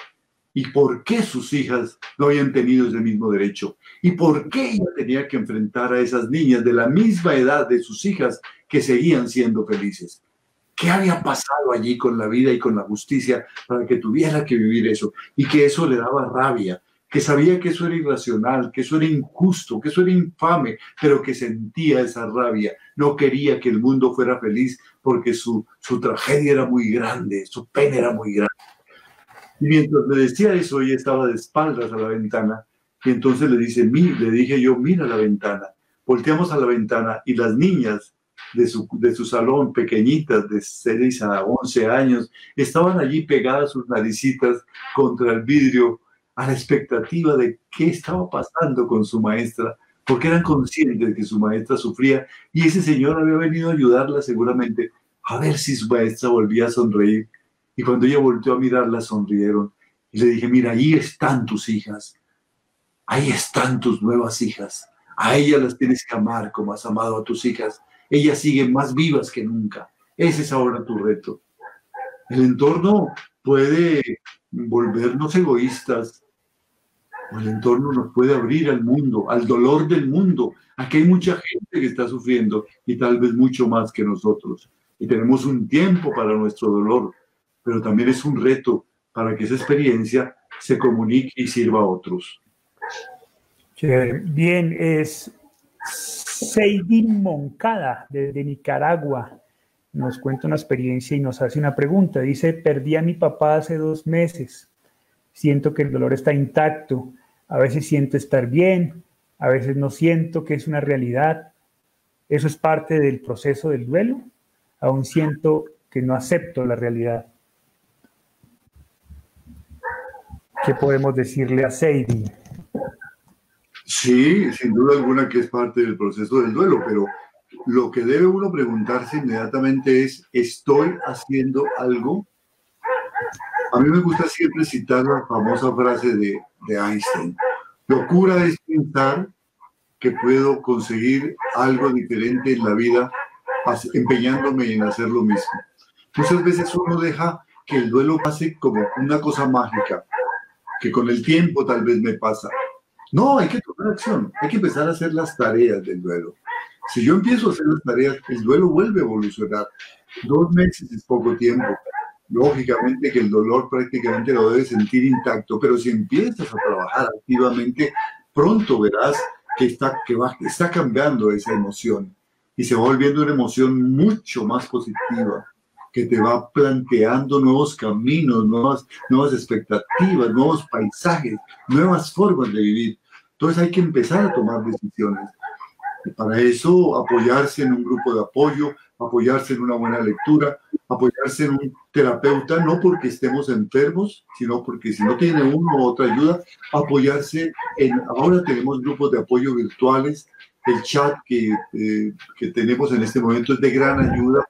y por qué sus hijas no habían tenido ese mismo derecho y por qué ella tenía que enfrentar a esas niñas de la misma edad de sus hijas que seguían siendo felices. ¿Qué había pasado allí con la vida y con la justicia para que tuviera que vivir eso? Y que eso le daba rabia, que sabía que eso era irracional, que eso era injusto, que eso era infame, pero que sentía esa rabia. No quería que el mundo fuera feliz porque su, su tragedia era muy grande, su pena era muy grande. Y mientras me decía eso, ella estaba de espaldas a la ventana y entonces le, dice, le dije yo, mira la ventana. Volteamos a la ventana y las niñas de su, de su salón, pequeñitas, de 6 a 11 años, estaban allí pegadas sus naricitas contra el vidrio a la expectativa de qué estaba pasando con su maestra, porque eran conscientes de que su maestra sufría y ese señor había venido a ayudarla seguramente a ver si su maestra volvía a sonreír. Y cuando ella volteó a mirarla, sonrieron. Y le dije, mira, ahí están tus hijas, ahí están tus nuevas hijas. A ellas las tienes que amar como has amado a tus hijas ellas siguen más vivas que nunca. Ese es ahora tu reto. El entorno puede volvernos egoístas, el entorno nos puede abrir al mundo, al dolor del mundo. Aquí hay mucha gente que está sufriendo y tal vez mucho más que nosotros. Y tenemos un tiempo para nuestro dolor, pero también es un reto para que esa experiencia se comunique y sirva a otros. Bien, es Seidin Moncada, desde Nicaragua, nos cuenta una experiencia y nos hace una pregunta. Dice, perdí a mi papá hace dos meses. Siento que el dolor está intacto. A veces siento estar bien, a veces no siento que es una realidad. Eso es parte del proceso del duelo. Aún siento que no acepto la realidad. ¿Qué podemos decirle a Seidin? Sí, sin duda alguna que es parte del proceso del duelo, pero lo que debe uno preguntarse inmediatamente es, ¿estoy haciendo algo? A mí me gusta siempre citar la famosa frase de, de Einstein. Locura es pensar que puedo conseguir algo diferente en la vida empeñándome en hacer lo mismo. Muchas veces uno deja que el duelo pase como una cosa mágica, que con el tiempo tal vez me pasa, no, hay que tomar acción, hay que empezar a hacer las tareas del duelo. Si yo empiezo a hacer las tareas, el duelo vuelve a evolucionar. Dos meses es poco tiempo. Lógicamente que el dolor prácticamente lo debes sentir intacto, pero si empiezas a trabajar activamente, pronto verás que está, que va, está cambiando esa emoción y se va volviendo una emoción mucho más positiva, que te va planteando nuevos caminos, nuevas, nuevas expectativas, nuevos paisajes, nuevas formas de vivir. Entonces hay que empezar a tomar decisiones. para eso, apoyarse en un grupo de apoyo, apoyarse en una buena lectura, apoyarse en un terapeuta, no porque estemos enfermos, sino porque si no tiene uno u otra ayuda, apoyarse en, ahora tenemos grupos de apoyo virtuales, el chat que, eh, que tenemos en este momento es de gran ayuda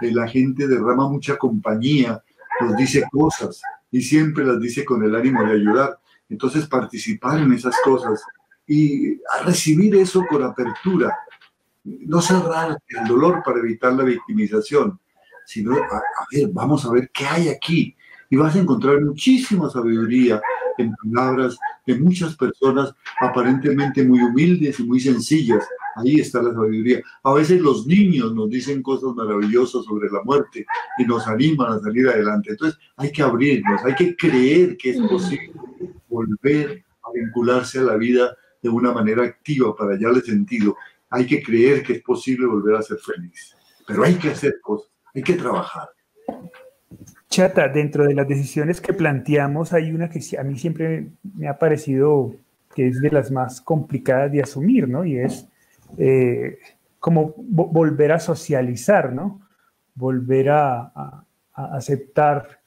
la gente derrama mucha compañía, nos dice cosas y siempre las dice con el ánimo de ayudar. Entonces participar en esas cosas y a recibir eso con apertura, no cerrar el dolor para evitar la victimización, sino a, ver, vamos a ver qué hay aquí. Y vas a encontrar muchísima sabiduría en palabras de muchas personas aparentemente muy humildes y muy sencillas, Ahí está la sabiduría. A veces los niños nos dicen cosas maravillosas sobre la muerte y nos animan a salir adelante. Entonces hay que abrirnos, hay que creer que es posible volver a vincularse a la vida de una manera activa para hallarle sentido. Hay que creer que es posible volver a ser feliz. Pero hay que hacer cosas, hay que trabajar. Chata, dentro de las decisiones que planteamos hay una que a mí siempre me ha parecido que es de las más complicadas de asumir, ¿no? Y es eh, como volver a socializar, ¿no? Volver a, aceptar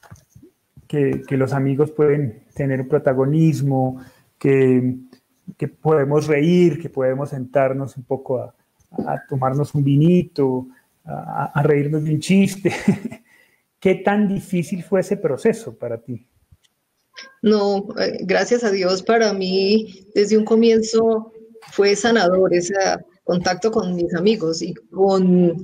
que, los amigos pueden tener protagonismo, que, podemos reír, que podemos sentarnos un poco a, tomarnos un vinito, a, reírnos de un chiste. ¿Qué tan difícil fue ese proceso para ti? No, eh, gracias a Dios para mí desde un comienzo fue sanador esa, contacto con mis amigos y con,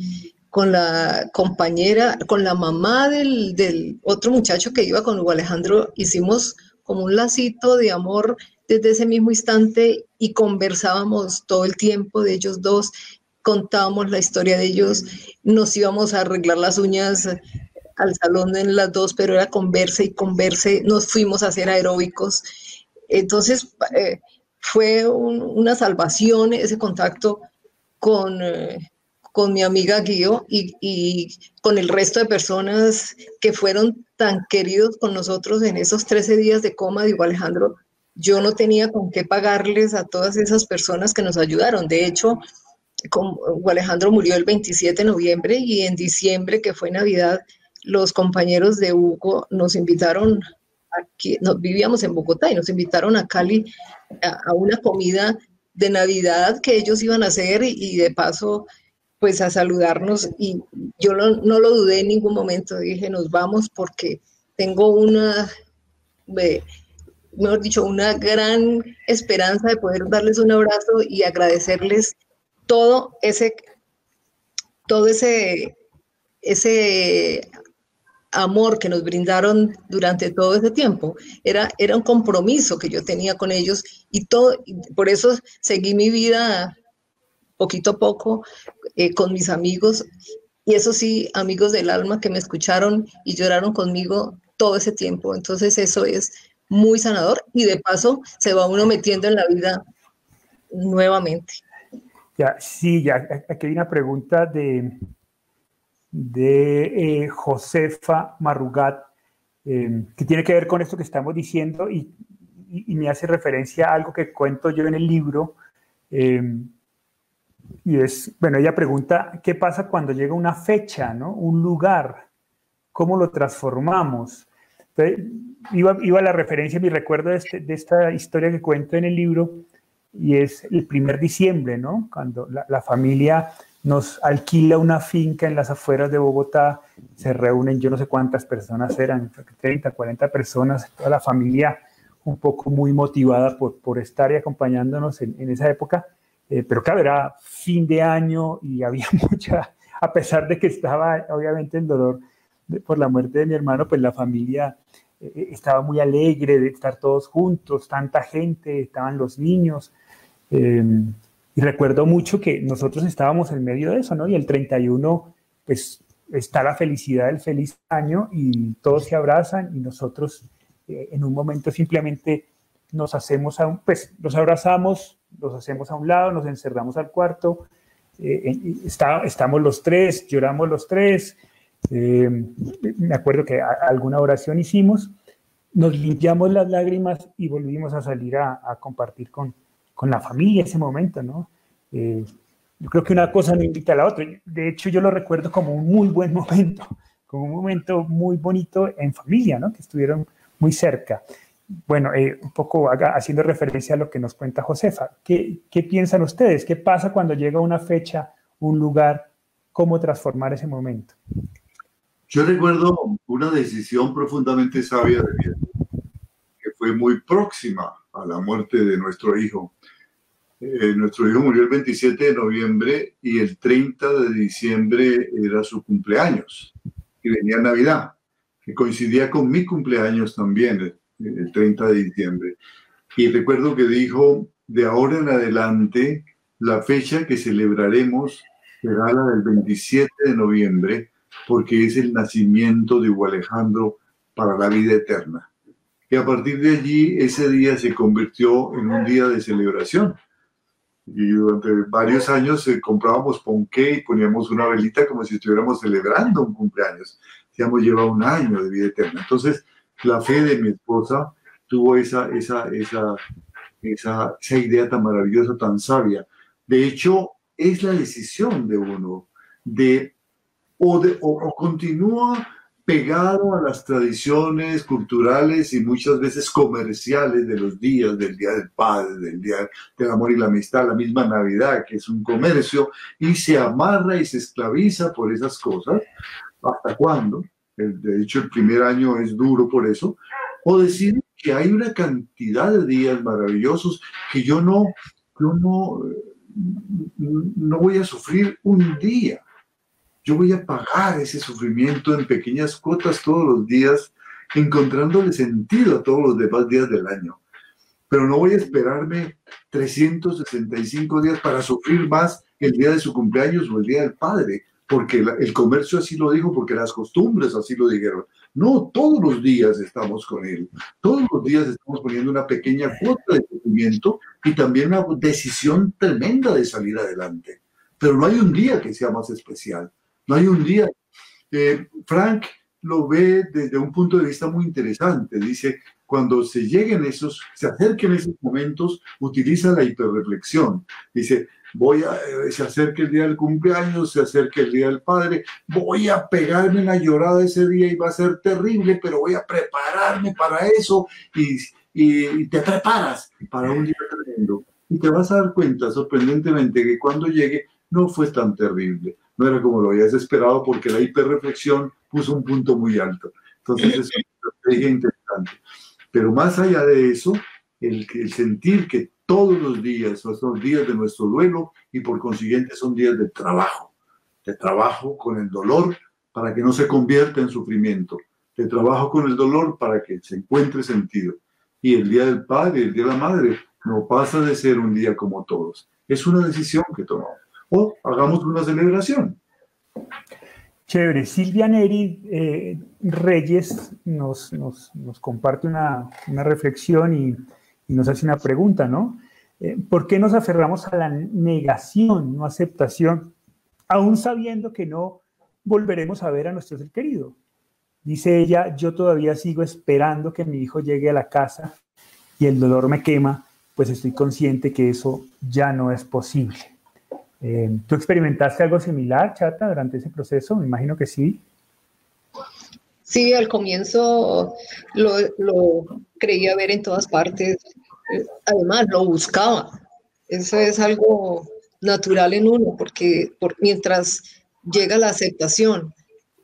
con la compañera, con la mamá del, del, otro muchacho que iba con Hugo Alejandro, hicimos como un lacito de amor desde ese mismo instante y conversábamos todo el tiempo de ellos dos, contábamos la historia de ellos, nos íbamos a arreglar las uñas al salón en las dos, pero era converse y converse, nos fuimos a hacer aeróbicos. Entonces eh, fue una salvación ese contacto con, eh, con mi amiga Guío y, y, con el resto de personas que fueron tan queridos con nosotros en esos 13 días de coma. Digo, Alejandro, yo no tenía con qué pagarles a todas esas personas que nos ayudaron. De hecho, como Alejandro murió el 27 de noviembre y en diciembre, que fue Navidad, los compañeros de Hugo nos invitaron aquí, nos vivíamos en Bogotá y nos invitaron a Cali a, una comida de Navidad que ellos iban a hacer y, de paso pues a saludarnos y yo no lo dudé en ningún momento, dije nos vamos porque tengo una, mejor dicho, una gran esperanza de poder darles un abrazo y agradecerles todo ese, todo ese, ese amor que nos brindaron durante todo ese tiempo. Era, era un compromiso que yo tenía con ellos y todo, por eso seguí mi vida poquito a poco eh, con mis amigos. Y eso sí, amigos del alma que me escucharon y lloraron conmigo todo ese tiempo. Entonces eso es muy sanador y de paso se va uno metiendo en la vida nuevamente. Ya, sí, ya, aquí hay una pregunta de, de eh, Josefa Marrugat, em, que tiene que ver con esto que estamos diciendo y, me hace referencia a algo que cuento yo en el libro. Em, y es, bueno, ella pregunta, ¿qué pasa cuando llega una fecha, ¿no? un lugar? ¿Cómo lo transformamos? Iba, iba la referencia, mi recuerdo de, este, de, esta historia que cuento en el libro, y es el primer diciembre, ¿no? Cuando la, la familia nos alquila una finca en las afueras de Bogotá, se reúnen, yo no sé cuántas personas eran, 30, 40 personas, toda la familia un poco muy motivada por, por estar y acompañándonos en, en esa época, eh, pero claro, era fin de año y había mucha, a pesar de que estaba obviamente el dolor por la muerte de mi hermano, pues la familia eh, estaba muy alegre de estar todos juntos, tanta gente, estaban los niños. Y recuerdo mucho que nosotros estábamos en medio de eso, ¿no? Y el 31, pues está la felicidad del feliz año y todos se abrazan y nosotros eh, en un momento simplemente nos hacemos a un, pues nos abrazamos, nos hacemos a un lado, nos encerramos al cuarto, eh, estamos los tres, lloramos los tres, eh, me acuerdo que alguna oración hicimos, nos limpiamos las lágrimas y volvimos a salir a, a compartir con, con la familia ese momento, ¿no? Eh, yo creo que una cosa no invita a la otra. De hecho, yo lo recuerdo como un muy buen momento, como un momento muy bonito en familia, ¿no? Que estuvieron muy cerca. Bueno, eh, un poco haciendo referencia a lo que nos cuenta Josefa, ¿qué, ¿qué piensan ustedes? ¿Qué pasa cuando llega una fecha, un lugar? ¿Cómo transformar ese momento? Yo recuerdo una decisión profundamente sabia de Dios, que fue muy próxima a la muerte de nuestro hijo. Eh, nuestro hijo murió el 27 de noviembre y el 30 de diciembre era su cumpleaños y venía Navidad, que coincidía con mi cumpleaños también, el 30 de diciembre. Y recuerdo que dijo, de ahora en adelante, la fecha que celebraremos será la del 27 de noviembre, porque es el nacimiento de Hugo Alejandro para la vida eterna y a partir de allí ese día se convirtió en un día de celebración. Y durante varios años eh, comprábamos ponqué y poníamos una velita como si estuviéramos celebrando un cumpleaños. Decíamos, lleva un año de vida eterna. Entonces, la fe de mi esposa tuvo esa, esa, esa, esa, esa idea tan maravillosa, tan sabia. De hecho, es la decisión de uno de o, de, o continúa pegado a las tradiciones culturales y muchas veces comerciales de los días, del Día del Padre, del Día del Amor y la Amistad, la misma Navidad, que es un comercio, y se amarra y se esclaviza por esas cosas. ¿Hasta cuándo? De hecho, el primer año es duro por eso. O decir que hay una cantidad de días maravillosos que yo no, yo no, no voy a sufrir un día yo voy a pagar ese sufrimiento en pequeñas cuotas todos los días encontrándole sentido a todos los demás días del año. Pero no voy a esperarme 365 días para sufrir más el día de su cumpleaños o el día del padre, porque el comercio así lo dijo, porque las costumbres así lo dijeron. No, todos los días estamos con Él. Todos los días estamos poniendo una pequeña cuota de sufrimiento y también una decisión tremenda de salir adelante. Pero no hay un día que sea más especial. No hay un día. Eh, Frank lo ve desde un punto de vista muy interesante. Dice, cuando se lleguen esos, se acerquen esos momentos, utiliza la hiperreflexión. Dice, voy a, eh, se acerca el día del cumpleaños, se acerca el día del padre, voy a pegarme la llorada ese día y va a ser terrible, pero voy a prepararme para eso y, y, te preparas para un día tremendo. Y te vas a dar cuenta, sorprendentemente, que cuando llegue no fue tan terrible, no era como lo habías esperado porque la hiperreflexión puso un punto muy alto. Entonces es una estrategia interesante. Pero más allá de eso, el, el sentir que todos los días son días de nuestro duelo y por consiguiente son días de trabajo, de trabajo con el dolor para que no se convierta en sufrimiento, de trabajo con el dolor para que se encuentre sentido. Y el Día del Padre, el Día de la Madre, no pasa de ser un día como todos. Es una decisión que tomamos. O hagamos una celebración. Chévere. Silvia Neri eh, Reyes nos, comparte una, reflexión y y nos hace una pregunta, ¿no? Eh, ¿Por qué nos aferramos a la negación, no aceptación, aún sabiendo que no volveremos a ver a nuestro ser querido? Dice ella, yo todavía sigo esperando que mi hijo llegue a la casa y el dolor me quema, pues estoy consciente que eso ya no es posible. Eh, ¿Tú experimentaste algo similar, Chata, durante ese proceso? Me imagino que sí. Sí, al comienzo lo, lo creía ver en todas partes. Además, lo buscaba. Eso es algo natural en uno, porque mientras llega la aceptación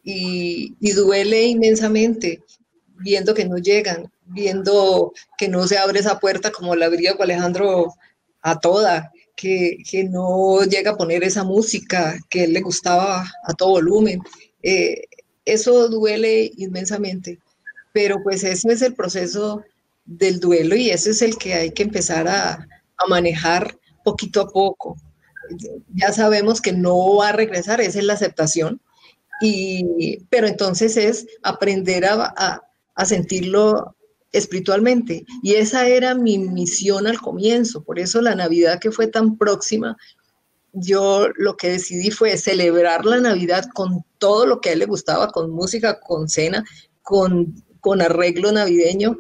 y, y, duele inmensamente viendo que no llegan, viendo que no se abre esa puerta como la abría Alejandro a toda, que, no llega a poner esa música que él le gustaba a todo volumen. Eh, eso duele inmensamente, pero pues ese es el proceso del duelo y ese es el que hay que empezar a, manejar poquito a poco. Ya sabemos que no va a regresar, esa es la aceptación, y, pero entonces es aprender a sentirlo espiritualmente. Y esa era mi misión al comienzo, por eso la Navidad que fue tan próxima yo lo que decidí fue celebrar la Navidad con todo lo que a él le gustaba, con música, con cena, con, con arreglo navideño,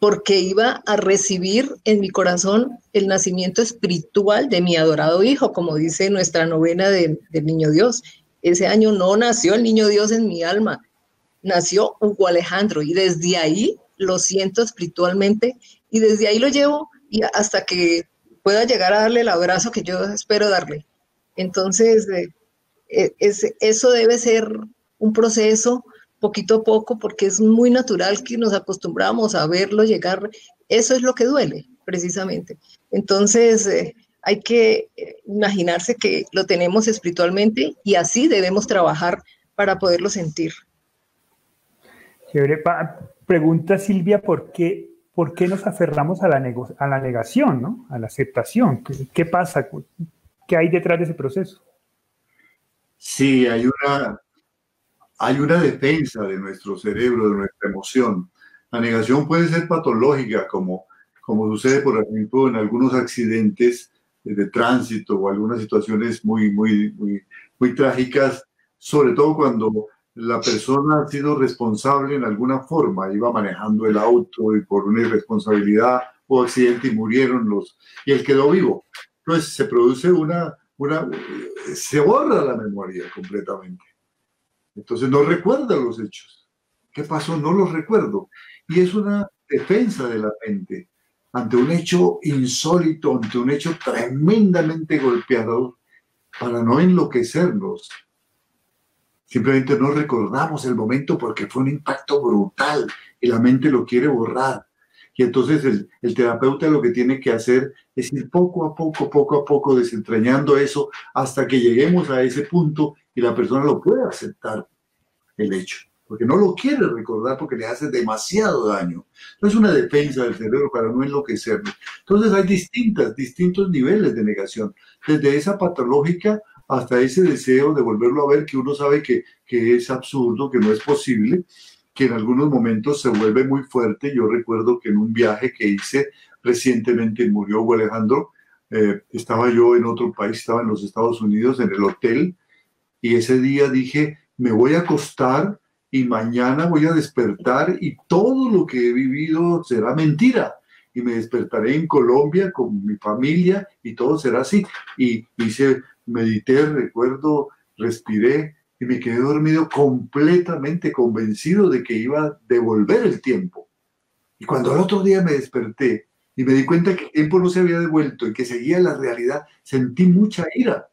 porque iba a recibir en mi corazón el nacimiento espiritual de mi adorado hijo, como dice nuestra novena del Niño Dios. Ese año no nació el Niño Dios en mi alma, nació Hugo Alejandro y desde ahí lo siento espiritualmente y desde ahí lo llevo y hasta que pueda llegar a darle el abrazo que yo espero darle. Entonces, eh, eh, eso debe ser un proceso poquito a poco porque es muy natural que nos acostumbramos a verlo llegar. Eso es lo que duele, precisamente. Entonces, eh, hay que imaginarse que lo tenemos espiritualmente y así debemos trabajar para poderlo sentir. Pregunta Silvia, ¿por qué ¿por qué nos aferramos a la, a la negación, ¿no? a la aceptación? ¿Qué, pasa? ¿Qué hay detrás de ese proceso? Sí, hay una, hay una defensa de nuestro cerebro, de nuestra emoción. La negación puede ser patológica, como, como sucede, por ejemplo, en algunos accidentes de tránsito o algunas situaciones muy, muy, muy, muy trágicas, sobre todo cuando la persona ha sido responsable en alguna forma, iba manejando el auto y por una irresponsabilidad o accidente y murieron los, y él quedó vivo. Entonces se produce una, una, se borra la memoria completamente. Entonces no recuerda los hechos. ¿Qué pasó? No los recuerdo. Y es una defensa de la mente ante un hecho insólito, ante un hecho tremendamente golpeador, para no enloquecernos, Simplemente no recordamos el momento porque fue un impacto brutal y la mente lo quiere borrar. Y entonces el, el, terapeuta lo que tiene que hacer es ir poco a poco, poco a poco desentrañando eso hasta que lleguemos a ese punto y la persona lo pueda aceptar, el hecho. porque no lo quiere recordar porque le hace demasiado daño. No es una defensa del cerebro para no enloquecerlo. Entonces hay distintas, distintos niveles de negación, desde esa patológica hasta ese deseo de volverlo a ver que uno sabe que, que es absurdo, que no es posible, que en algunos momentos se vuelve muy fuerte. Yo recuerdo que en un viaje que hice recientemente murió Alejandro, eh, estaba yo en otro país, estaba en los Estados Unidos, en el hotel, y ese día dije, me voy a acostar y mañana voy a despertar y todo lo que he vivido será mentira. Y me despertaré en Colombia con mi familia y todo será así. Y hice, medité, recuerdo, respiré y me quedé dormido completamente convencido de que iba a devolver el tiempo. Y cuando al otro día me desperté y me di cuenta que el tiempo no se había devuelto y que seguía la realidad, sentí mucha ira,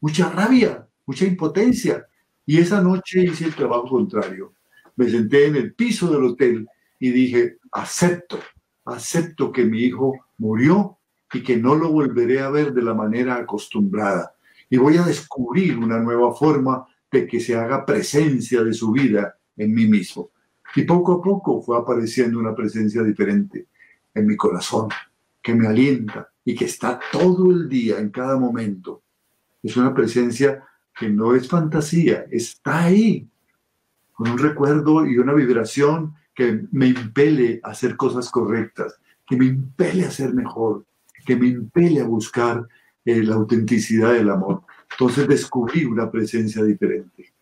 mucha rabia, mucha impotencia. Y esa noche hice el trabajo contrario. Me senté en el piso del hotel y dije, acepto, acepto que mi hijo murió y que no lo volveré a ver de la manera acostumbrada. Y voy a descubrir una nueva forma de que se haga presencia de su vida en mí mismo. Y poco a poco fue apareciendo una presencia diferente en mi corazón, que me alienta y que está todo el día, en cada momento. Es una presencia que no es fantasía, está ahí, con un recuerdo y una vibración que me impele a hacer cosas correctas, que me impele a ser mejor, que me impele a buscar eh, la autenticidad del amor. Entonces descubrí una presencia diferente.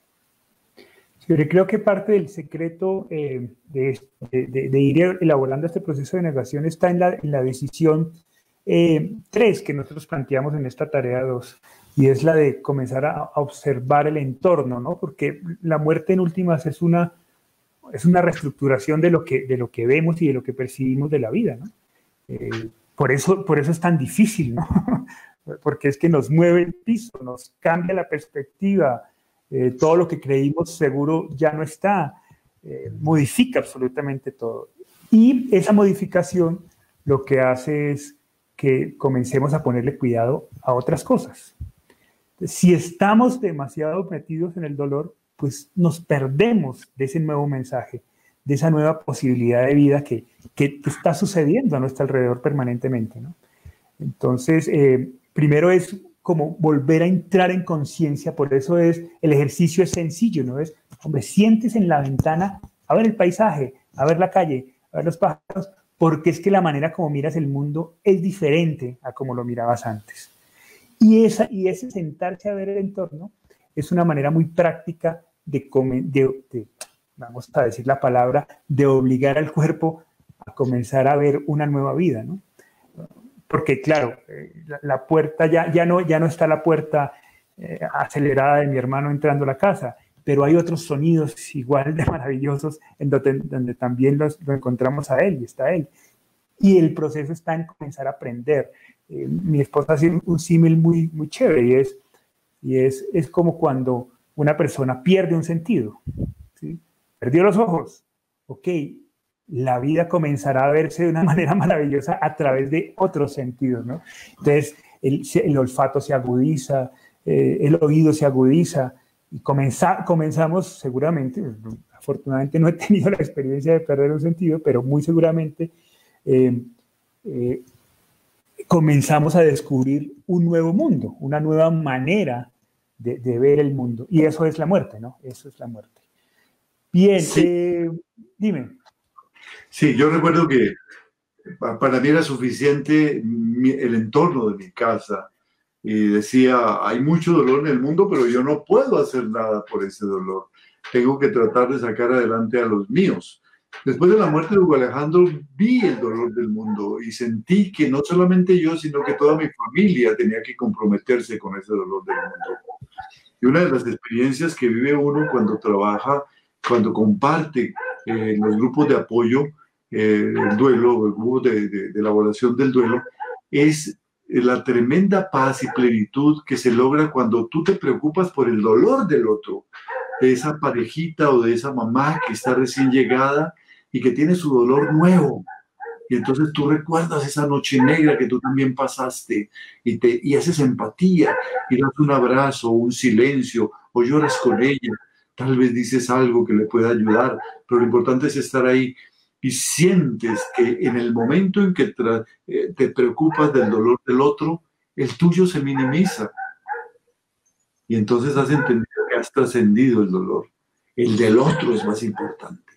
Yo creo que parte del secreto eh, de, de, ir elaborando este proceso de negación está en la, en la decisión eh, tres que nosotros planteamos en esta tarea dos, y es la de comenzar a, observar el entorno, ¿no? Porque la muerte en últimas es una, es una reestructuración de lo, que, de lo que vemos y de lo que percibimos de la vida, ¿no? Eh, por, eso, por eso es tan difícil, ¿no? porque es que nos mueve el piso, nos cambia la perspectiva, eh, todo lo que creímos seguro ya no está, eh, modifica absolutamente todo. Y esa modificación lo que hace es que comencemos a ponerle cuidado a otras cosas. Si estamos demasiado metidos en el dolor, pues nos perdemos de ese nuevo mensaje, de esa nueva posibilidad de vida que, que está sucediendo a nuestro alrededor permanentemente. ¿no? Entonces, eh, primero es como volver a entrar en conciencia, por eso es, el ejercicio es sencillo, ¿no? Es, hombre, sientes en la ventana a ver el paisaje, a ver la calle, a ver los pájaros, porque es que la manera como miras el mundo es diferente a como lo mirabas antes. Y, esa, y ese sentarse a ver el entorno es una manera muy práctica de, de, vamos a decir la palabra, de obligar al cuerpo a comenzar a ver una nueva vida, ¿no? Porque claro, eh, la, puerta ya, ya, no, ya no está la puerta eh, acelerada de mi hermano entrando a la casa, pero hay otros sonidos igual de maravillosos en donde, donde también los, lo encontramos a él y está él. Y el proceso está en comenzar a aprender. Eh, mi esposa hace un símil muy, muy chévere y, es, y es, es como cuando una persona pierde un sentido. ¿sí? Perdió los ojos. Ok, la vida comenzará a verse de una manera maravillosa a través de otros sentidos, ¿no? Entonces, el, olfato se agudiza, eh, el oído se agudiza, y comenzamos seguramente, afortunadamente no he tenido la experiencia de perder un sentido, pero muy seguramente eh, eh, comenzamos a descubrir un nuevo mundo, una nueva manera de, ver el mundo. Y eso es la muerte, ¿no? Eso es la muerte. Bien, dime. Sí, yo recuerdo que para mí era suficiente el entorno de mi casa. Y decía, hay mucho dolor en el mundo, pero yo no puedo hacer nada por ese dolor. Tengo que tratar de sacar adelante a los míos. Después de la muerte de Hugo Alejandro, vi el dolor del mundo y sentí que no solamente yo, sino que toda mi familia tenía que comprometerse con ese dolor del mundo. Y una de las experiencias que vive uno cuando trabaja, cuando comparte eh, en los grupos de apoyo, eh, el duelo, el grupo de, elaboración del duelo, es la tremenda paz y plenitud que se logra cuando tú te preocupas por el dolor del otro, de esa parejita o de esa mamá que está recién llegada y que tiene su dolor nuevo. Y entonces tú recuerdas esa noche negra que tú también pasaste y, te, y haces empatía y das un abrazo, un silencio o lloras con ella tal vez dices algo que le pueda ayudar, pero lo importante es estar ahí y sientes que en el momento en que eh, te preocupas del dolor del otro, el tuyo se minimiza. Y entonces has entendido que has trascendido el dolor. El del otro es más importante.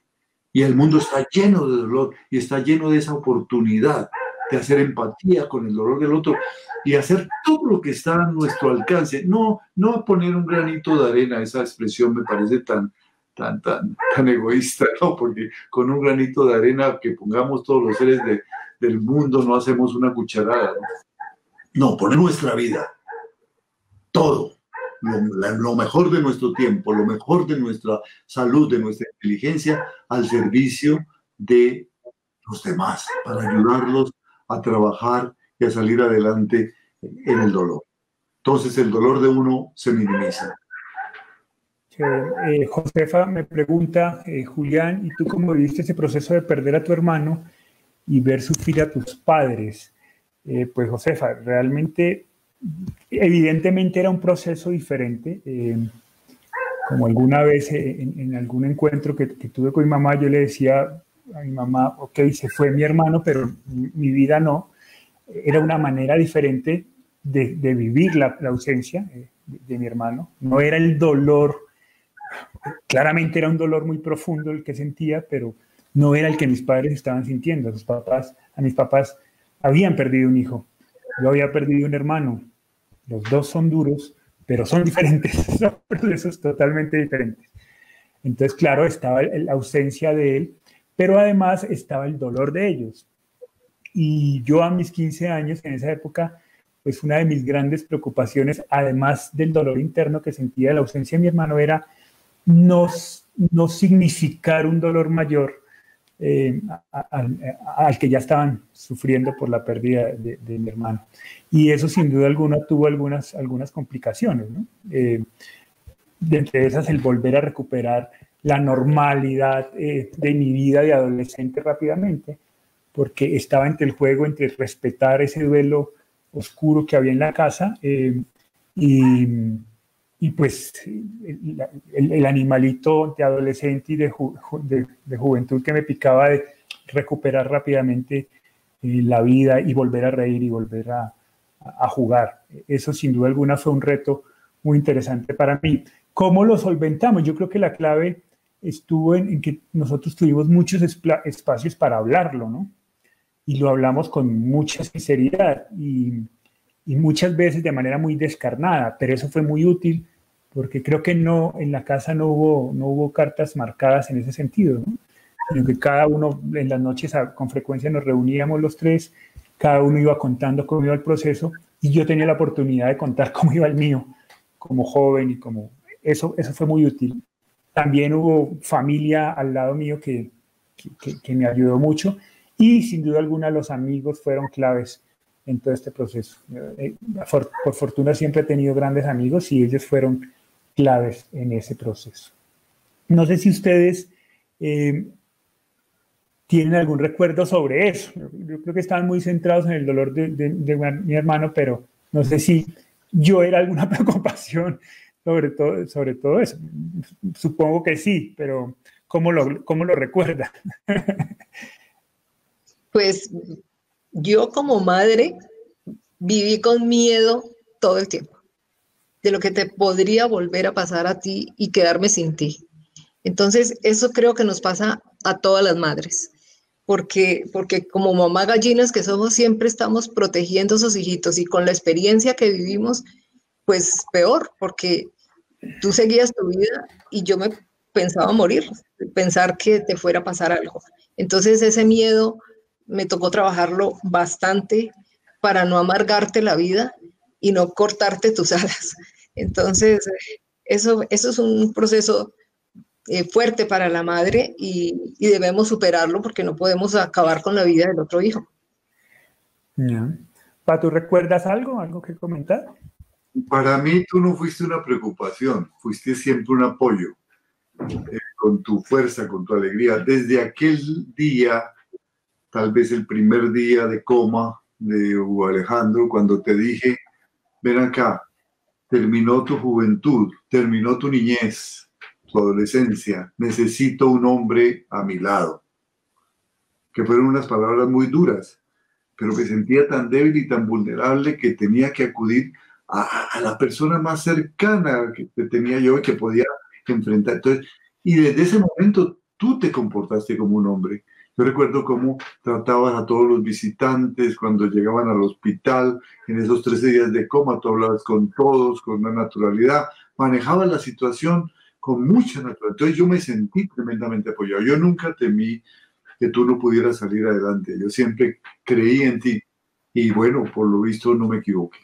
Y el mundo está lleno de dolor y está lleno de esa oportunidad de hacer empatía con el dolor del otro y hacer todo lo que está a nuestro alcance. No, no poner un granito de arena, esa expresión me parece tan, tan, tan, tan egoísta, ¿no? Porque con un granito de arena que pongamos todos los seres del mundo no hacemos una cucharada. No, no poner nuestra vida, todo, lo, mejor de nuestro tiempo, lo mejor de nuestra salud, de nuestra inteligencia, al servicio de los demás, para ayudarlos a trabajar y a salir adelante en el dolor. Entonces el dolor de uno se minimiza. Eh, Josefa me pregunta, eh, Julián, ¿y tú cómo viviste ese proceso de perder a tu hermano y ver sufrir a tus padres? Eh, pues Josefa, realmente, evidentemente era un proceso diferente. como alguna vez en, algún encuentro que, que, tuve con mi mamá, yo le decía a mi mamá, ok, se fue mi hermano, pero mi vida no. Era una manera diferente de, de vivir la, la ausencia de, de, mi hermano. No era el dolor, claramente era un dolor muy profundo el que sentía, pero no era el que mis padres estaban sintiendo. A, sus papás, a mis papás habían perdido un hijo, yo había perdido un hermano. Los dos son duros, pero son diferentes, son procesos totalmente diferentes. Entonces, claro, estaba la ausencia de él, pero además estaba el dolor de ellos. Y yo a mis 15 años, en esa época, pues una de mis grandes preocupaciones, además del dolor interno que sentía de la ausencia de mi hermano, era no, no significar un dolor mayor eh, al que ya estaban sufriendo por la pérdida de, mi hermano. Y eso sin duda alguna tuvo algunas, algunas complicaciones. ¿no? Eh, de entre esas, el volver a recuperar la normalidad eh, de mi vida de adolescente rápidamente, porque estaba entre el juego entre respetar ese duelo oscuro que había en la casa eh, y, y, pues el, animalito de adolescente y de, de, juventud que me picaba de recuperar rápidamente eh, la vida y volver a reír y volver a, a jugar. Eso sin duda alguna fue un reto muy interesante para mí. ¿Cómo lo solventamos? Yo creo que la clave estuvo en, que nosotros tuvimos muchos espacios para hablarlo, ¿no? Y lo hablamos con mucha sinceridad y, muchas veces de manera muy descarnada, pero eso fue muy útil porque creo que no, en la casa no hubo, no hubo cartas marcadas en ese sentido, ¿no? Sino que cada uno en las noches con frecuencia nos reuníamos los tres, cada uno iba contando cómo iba el proceso y yo tenía la oportunidad de contar cómo iba el mío como joven y como eso, eso fue muy útil. También hubo familia al lado mío que, que, me ayudó mucho y sin duda alguna los amigos fueron claves en todo este proceso. Eh, por, fortuna siempre he tenido grandes amigos y ellos fueron claves en ese proceso. No sé si ustedes eh, tienen algún recuerdo sobre eso. Yo creo que estaban muy centrados en el dolor de, de mi hermano, pero no sé si yo era alguna preocupación sobre todo, sobre todo eso. Supongo que sí, pero ¿cómo lo, cómo lo recuerda? Pues yo como madre viví con miedo todo el tiempo de lo que te podría volver a pasar a ti y quedarme sin ti. Entonces, eso creo que nos pasa a todas las madres, porque, porque como mamá gallinas que somos, siempre estamos protegiendo a esos hijitos y con la experiencia que vivimos, pues peor, porque tú seguías tu vida y yo me pensaba morir, pensar que te fuera a pasar algo. Entonces ese miedo me tocó trabajarlo bastante para no amargarte la vida y no cortarte tus alas. Entonces, eso, eso es un proceso eh, fuerte para la madre y, debemos superarlo porque no podemos acabar con la vida del otro hijo. ¿Para ¿tú recuerdas algo? ¿Algo que comentar? Para mí tú no fuiste una preocupación, fuiste siempre un apoyo, eh, con tu fuerza, con tu alegría. Desde aquel día, tal vez el primer día de coma de Hugo Alejandro, cuando te dije, ven acá, terminó tu juventud, terminó tu niñez, su adolescencia, necesito un hombre a mi lado. Que fueron unas palabras muy duras, pero me sentía tan débil y tan vulnerable que tenía que acudir a, la persona más cercana que, tenía yo que podía enfrentar. Entonces, y desde ese momento tú te comportaste como un hombre. Yo recuerdo cómo tratabas a todos los visitantes cuando llegaban al hospital, en esos 13 días de coma, tú hablabas con todos con una naturalidad, manejabas la situación con mucha naturalidad. Entonces yo me sentí tremendamente apoyado. Yo nunca temí que tú no pudieras salir adelante. Yo siempre creí en ti y bueno, por lo visto no me equivoqué.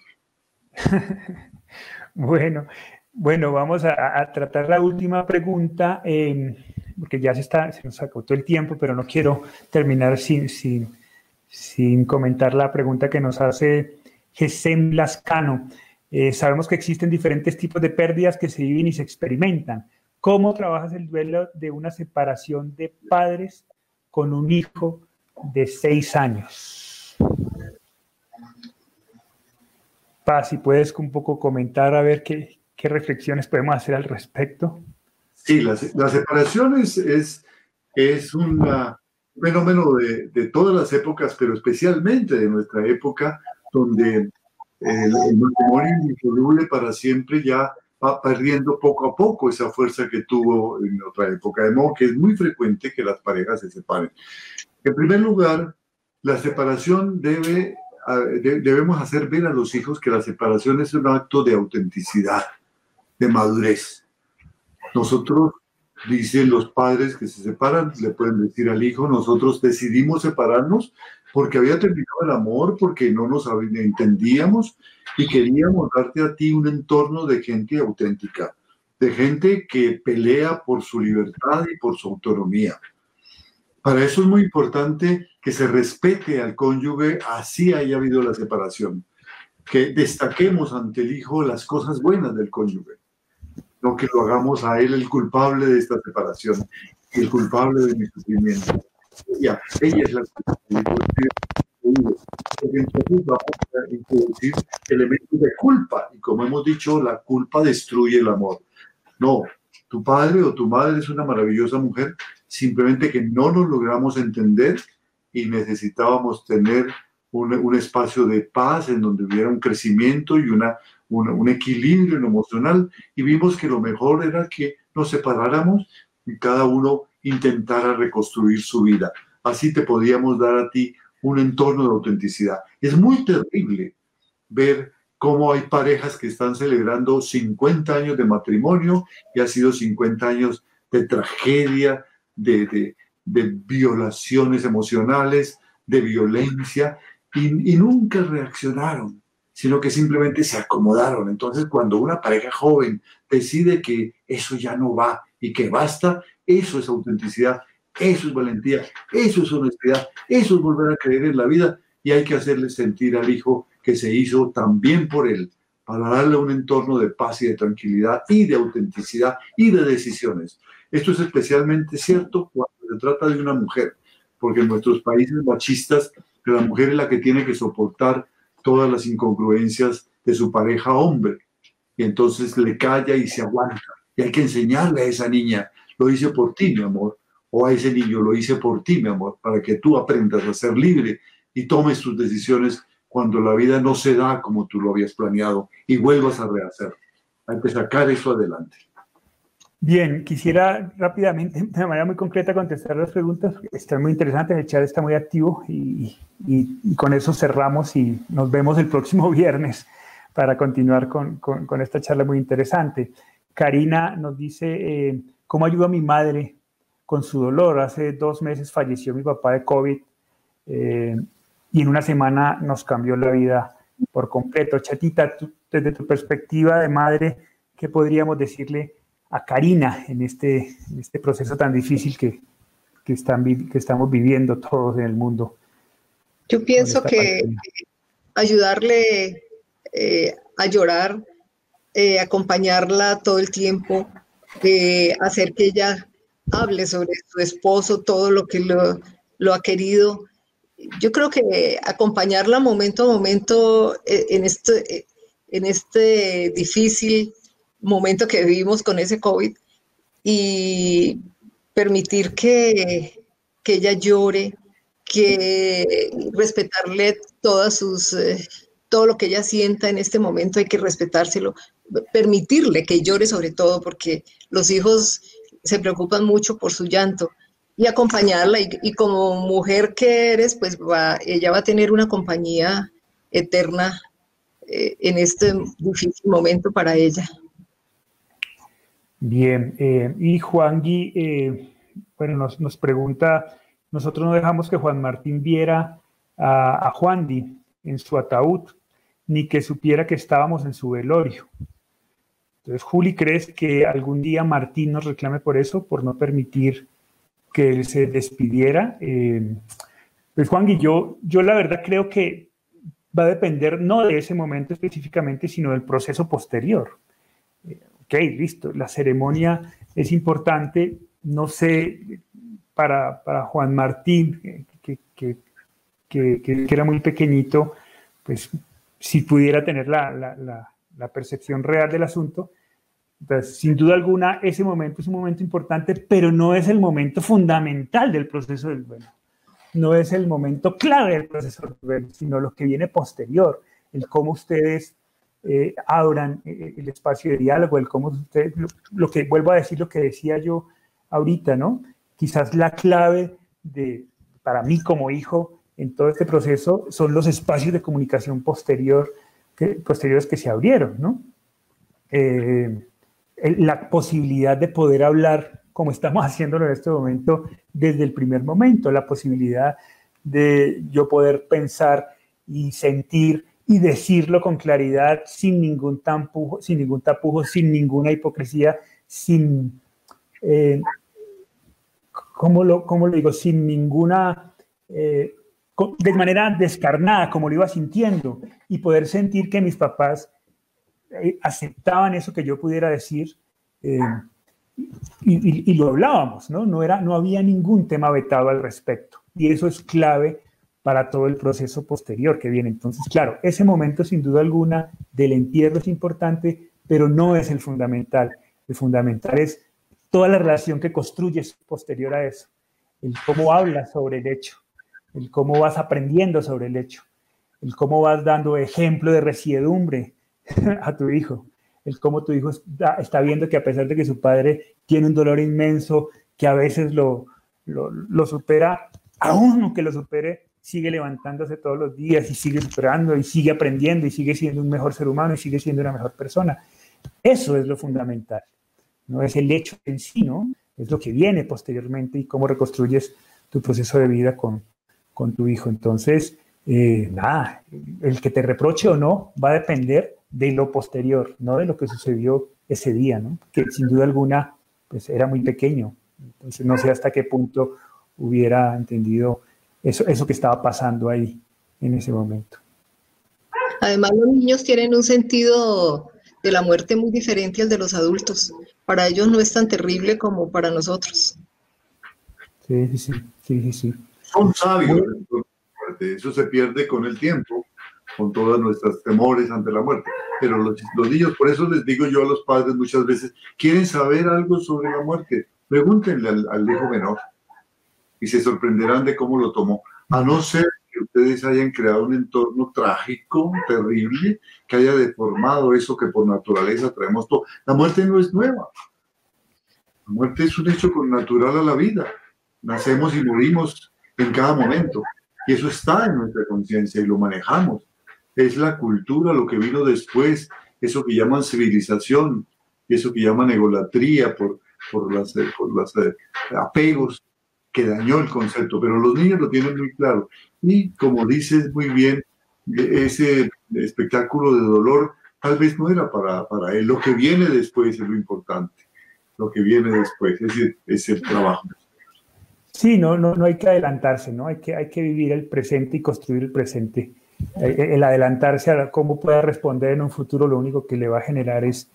bueno, bueno, vamos a, tratar la última pregunta, em, porque ya se, está, se nos acabó el tiempo, pero no quiero terminar sin, sin, sin comentar la pregunta que nos hace Gesem Lascano. Eh, sabemos que existen diferentes tipos de pérdidas que se viven y se experimentan. ¿Cómo trabajas el duelo de una separación de padres con un hijo de seis años? Paz, si puedes un poco comentar a ver qué, reflexiones podemos hacer al respecto. Sí, la, separación es, es, un fenómeno de, todas las épocas, pero especialmente de nuestra época, donde el, matrimonio indisoluble para siempre ya va perdiendo poco a poco esa fuerza que tuvo en otra época, de modo que es muy frecuente que las parejas se separen. En primer lugar, la separación debe debemos hacer ver a los hijos que la separación es un acto de autenticidad, de madurez. Nosotros, dicen los padres que se separan, le pueden decir al hijo, nosotros decidimos separarnos porque había terminado el amor, porque no nos entendíamos y queríamos darte a ti un entorno de gente auténtica, de gente que pelea por su libertad y por su autonomía. Para eso es muy importante que se respete al cónyuge, así haya habido la separación. Que destaquemos ante el hijo las cosas buenas del cónyuge. No que lo hagamos a él el culpable de esta separación, el culpable de mi sufrimiento. ella es la culpable. Entonces vamos a introducir elementos de culpa. Y como hemos dicho, la culpa destruye el amor. No, tu padre o tu madre es una maravillosa mujer, simplemente que no nos logramos entender y necesitábamos tener un, espacio de paz en donde hubiera un crecimiento y una, un equilibrio emocional y vimos que lo mejor era que nos separáramos y cada uno intentara reconstruir su vida. Así te podíamos dar a ti un entorno de autenticidad. Es muy terrible ver cómo hay parejas que están celebrando 50 años de matrimonio y ha sido 50 años de tragedia, de, violaciones emocionales, de violencia, y, nunca reaccionaron, sino que simplemente se acomodaron. Entonces, cuando una pareja joven decide que eso ya no va y que basta, eso es autenticidad, eso es valentía, eso es honestidad, eso es volver a creer en la vida y hay que hacerle sentir al hijo que se hizo también por él, para darle un entorno de paz y de tranquilidad y de autenticidad y de decisiones. Esto es especialmente cierto cuando se trata de una mujer, porque en nuestros países machistas la mujer es la que tiene que soportar todas las incongruencias de su pareja hombre. Y entonces le calla y se aguanta. Y hay que enseñarle a esa niña, lo hice por ti, mi amor, o a ese niño, lo hice por ti, mi amor, para que tú aprendas a ser libre y tomes tus decisiones cuando la vida no se da como tú lo habías planeado y vuelvas a rehacer. Hay que sacar eso adelante. Bien, quisiera rápidamente, de manera muy concreta, contestar las preguntas. Están muy interesantes, el chat está muy activo y, con eso cerramos y nos vemos el próximo viernes para continuar con, esta charla muy interesante. Karina nos dice, eh, ¿cómo ayuda a mi madre con su dolor? Hace dos meses falleció mi papá de COVID eh, y en una semana nos cambió la vida por completo. Chatita, desde tu perspectiva de madre, ¿qué podríamos decirle? A Karina en este, este proceso tan difícil que, que, están, que estamos viviendo todos en el mundo. Yo pienso que ayudarle eh, a llorar, eh, acompañarla todo el tiempo, eh, hacer que ella hable sobre su esposo, todo lo que lo, lo, ha querido. Yo creo que acompañarla momento a momento en este, en este difícil momento que vivimos con ese COVID y permitir que, ella llore, que respetarle todas sus, eh, todo lo que ella sienta en este momento, hay que respetárselo, permitirle que llore sobre todo, porque los hijos se preocupan mucho por su llanto y acompañarla y, como mujer que eres, pues va, ella va a tener una compañía eterna eh, en este difícil momento para ella. Bien, eh, y Juan Gui, eh, bueno, nos, nos, pregunta, nosotros no dejamos que Juan Martín viera a, Juan Di en su ataúd, ni que supiera que estábamos en su velorio. Entonces, Juli, ¿crees que algún día Martín nos reclame por eso, por no permitir que él se despidiera? Eh, pues Juan y yo, yo la verdad creo que va a depender no de ese momento específicamente, sino del proceso posterior. Ok, listo, la ceremonia es importante, no sé, para, Juan Martín, que, que, era muy pequeñito, pues si pudiera tener la la percepción real del asunto. Sin duda alguna, ese momento es un momento importante, pero no es el momento fundamental del proceso del duelo. No es el momento clave del proceso del duelo, sino lo que viene posterior, el cómo ustedes eh, abran eh, el espacio de diálogo, el cómo ustedes, lo, que vuelvo a decir, lo que decía yo ahorita, ¿no? Quizás la clave de, para mí como hijo en todo este proceso son los espacios de comunicación posterior que, posteriores que se abrieron, ¿no? Eh, la posibilidad de poder hablar como estamos haciéndolo en este momento desde el primer momento, la posibilidad de yo poder pensar y sentir y decirlo con claridad, sin ningún tapujo, sin ningún tapujo, sin ninguna hipocresía, sin, eh, ¿cómo, lo, ¿cómo, lo, digo? Sin ninguna eh, de manera descarnada, como lo iba sintiendo, y poder sentir que mis papás eh, aceptaban eso que yo pudiera decir eh, y, lo hablábamos, ¿no? No, era, no había ningún tema vetado al respecto. Y eso es clave para todo el proceso posterior que viene. Entonces, claro, ese momento sin duda alguna del entierro es importante, pero no es el fundamental. El fundamental es toda la relación que construyes posterior a eso, el cómo hablas sobre el hecho, el cómo vas aprendiendo sobre el hecho, el cómo vas dando ejemplo de resiedumbre a tu hijo, el cómo tu hijo está, viendo que a pesar de que su padre tiene un dolor inmenso, que a veces lo, lo, supera, aún que lo supere, sigue levantándose todos los días y sigue superando y sigue aprendiendo y sigue siendo un mejor ser humano y sigue siendo una mejor persona. Eso es lo fundamental. No es el hecho en sí, ¿no? Es lo que viene posteriormente y cómo reconstruyes tu proceso de vida con, con tu hijo. Entonces, eh, nada, el que te reproche o no va a depender de lo posterior, no de lo que sucedió ese día, ¿no? Que sin duda alguna, pues era muy pequeño. Entonces, no sé hasta qué punto hubiera entendido eso, eso que estaba pasando ahí en ese momento. Además, los niños tienen un sentido de la muerte muy diferente al de los adultos. Para ellos no es tan terrible como para nosotros. Sí, sí, sí, sí, sí son sabios. Eso se pierde con el tiempo, con todos nuestros temores ante la muerte. Pero los, niños, por eso les digo yo a los padres muchas veces, quieren saber algo sobre la muerte, pregúntenle al, hijo menor y se sorprenderán de cómo lo tomó. A no ser que ustedes hayan creado un entorno trágico, terrible, que haya deformado eso que por naturaleza traemos todo. La muerte no es nueva. La muerte es un hecho natural a la vida. Nacemos y morimos en cada momento. Y eso está en nuestra conciencia y lo manejamos. Es la cultura, lo que vino después, eso que llaman civilización, eso que llaman egolatría por, por los por eh, apegos que dañó el concepto. Pero los niños lo tienen muy claro. Y como dices muy bien, ese espectáculo de dolor tal vez no era para, para él. Lo que viene después es lo importante. Lo que viene después es es el trabajo. Sí, no, no, no hay que adelantarse, ¿no? Hay que, hay que vivir el presente y construir el presente. Eh, eh, el adelantarse a cómo pueda responder en un futuro lo único que le va a generar es,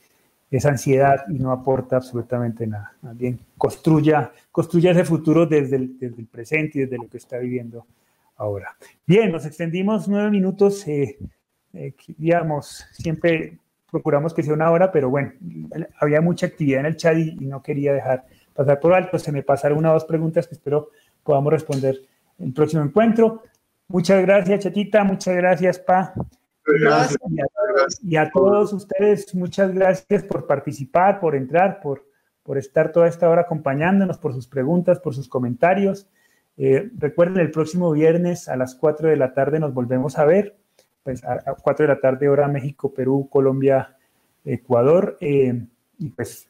esa ansiedad y no aporta absolutamente nada. Más bien, construya, construya ese futuro desde el, desde el presente y desde lo que está viviendo ahora. Bien, nos extendimos nueve minutos. Eh, digamos, siempre procuramos que sea una hora, pero bueno, había mucha actividad en el chat y, no quería dejar pasar por alto. Se me pasaron una o dos preguntas que espero podamos responder en el próximo encuentro. Muchas gracias, Chatita. Muchas gracias, Pa. Gracias. Y, a, todos ustedes, muchas gracias por participar, por entrar, por, por estar toda esta hora acompañándonos, por sus preguntas, por sus comentarios. Eh, recuerden, el próximo viernes a las 4 de la tarde nos volvemos a ver, pues a, 4 de la tarde hora México, Perú, Colombia, Ecuador, eh, y pues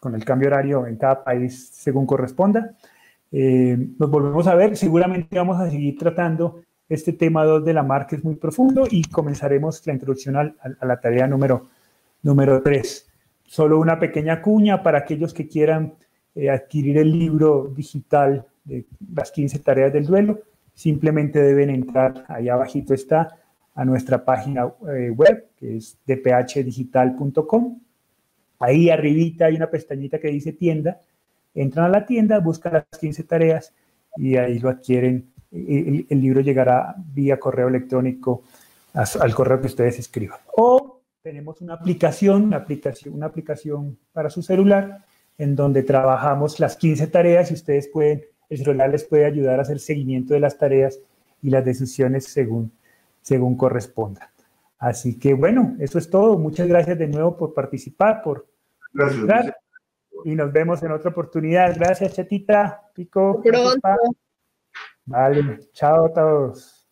con el cambio horario en cada país según corresponda. Eh, nos volvemos a ver, seguramente vamos a seguir tratando este tema 2 de la marca, es muy profundo, y comenzaremos la introducción a, la tarea número, número 3. Solo una pequeña cuña para aquellos que quieran adquirir el libro digital de las 15 tareas del duelo, simplemente deben entrar, ahí abajito está, a nuestra página eh, web, que es dphdigital.com. Ahí arribita hay una pestañita que dice tienda. Entran a la tienda, buscan las 15 tareas y ahí lo adquieren. El, libro llegará vía correo electrónico al correo que ustedes escriban. O tenemos una aplicación, una aplicación, una aplicación para su celular en donde trabajamos las 15 tareas y ustedes pueden el celular les puede ayudar a hacer seguimiento de las tareas y las decisiones según, según corresponda. Así que bueno, eso es todo. Muchas gracias de nuevo por participar, por gracias. y nos vemos en otra oportunidad. Gracias, Chatita, Pico. Pronto. Vale, chao a todos.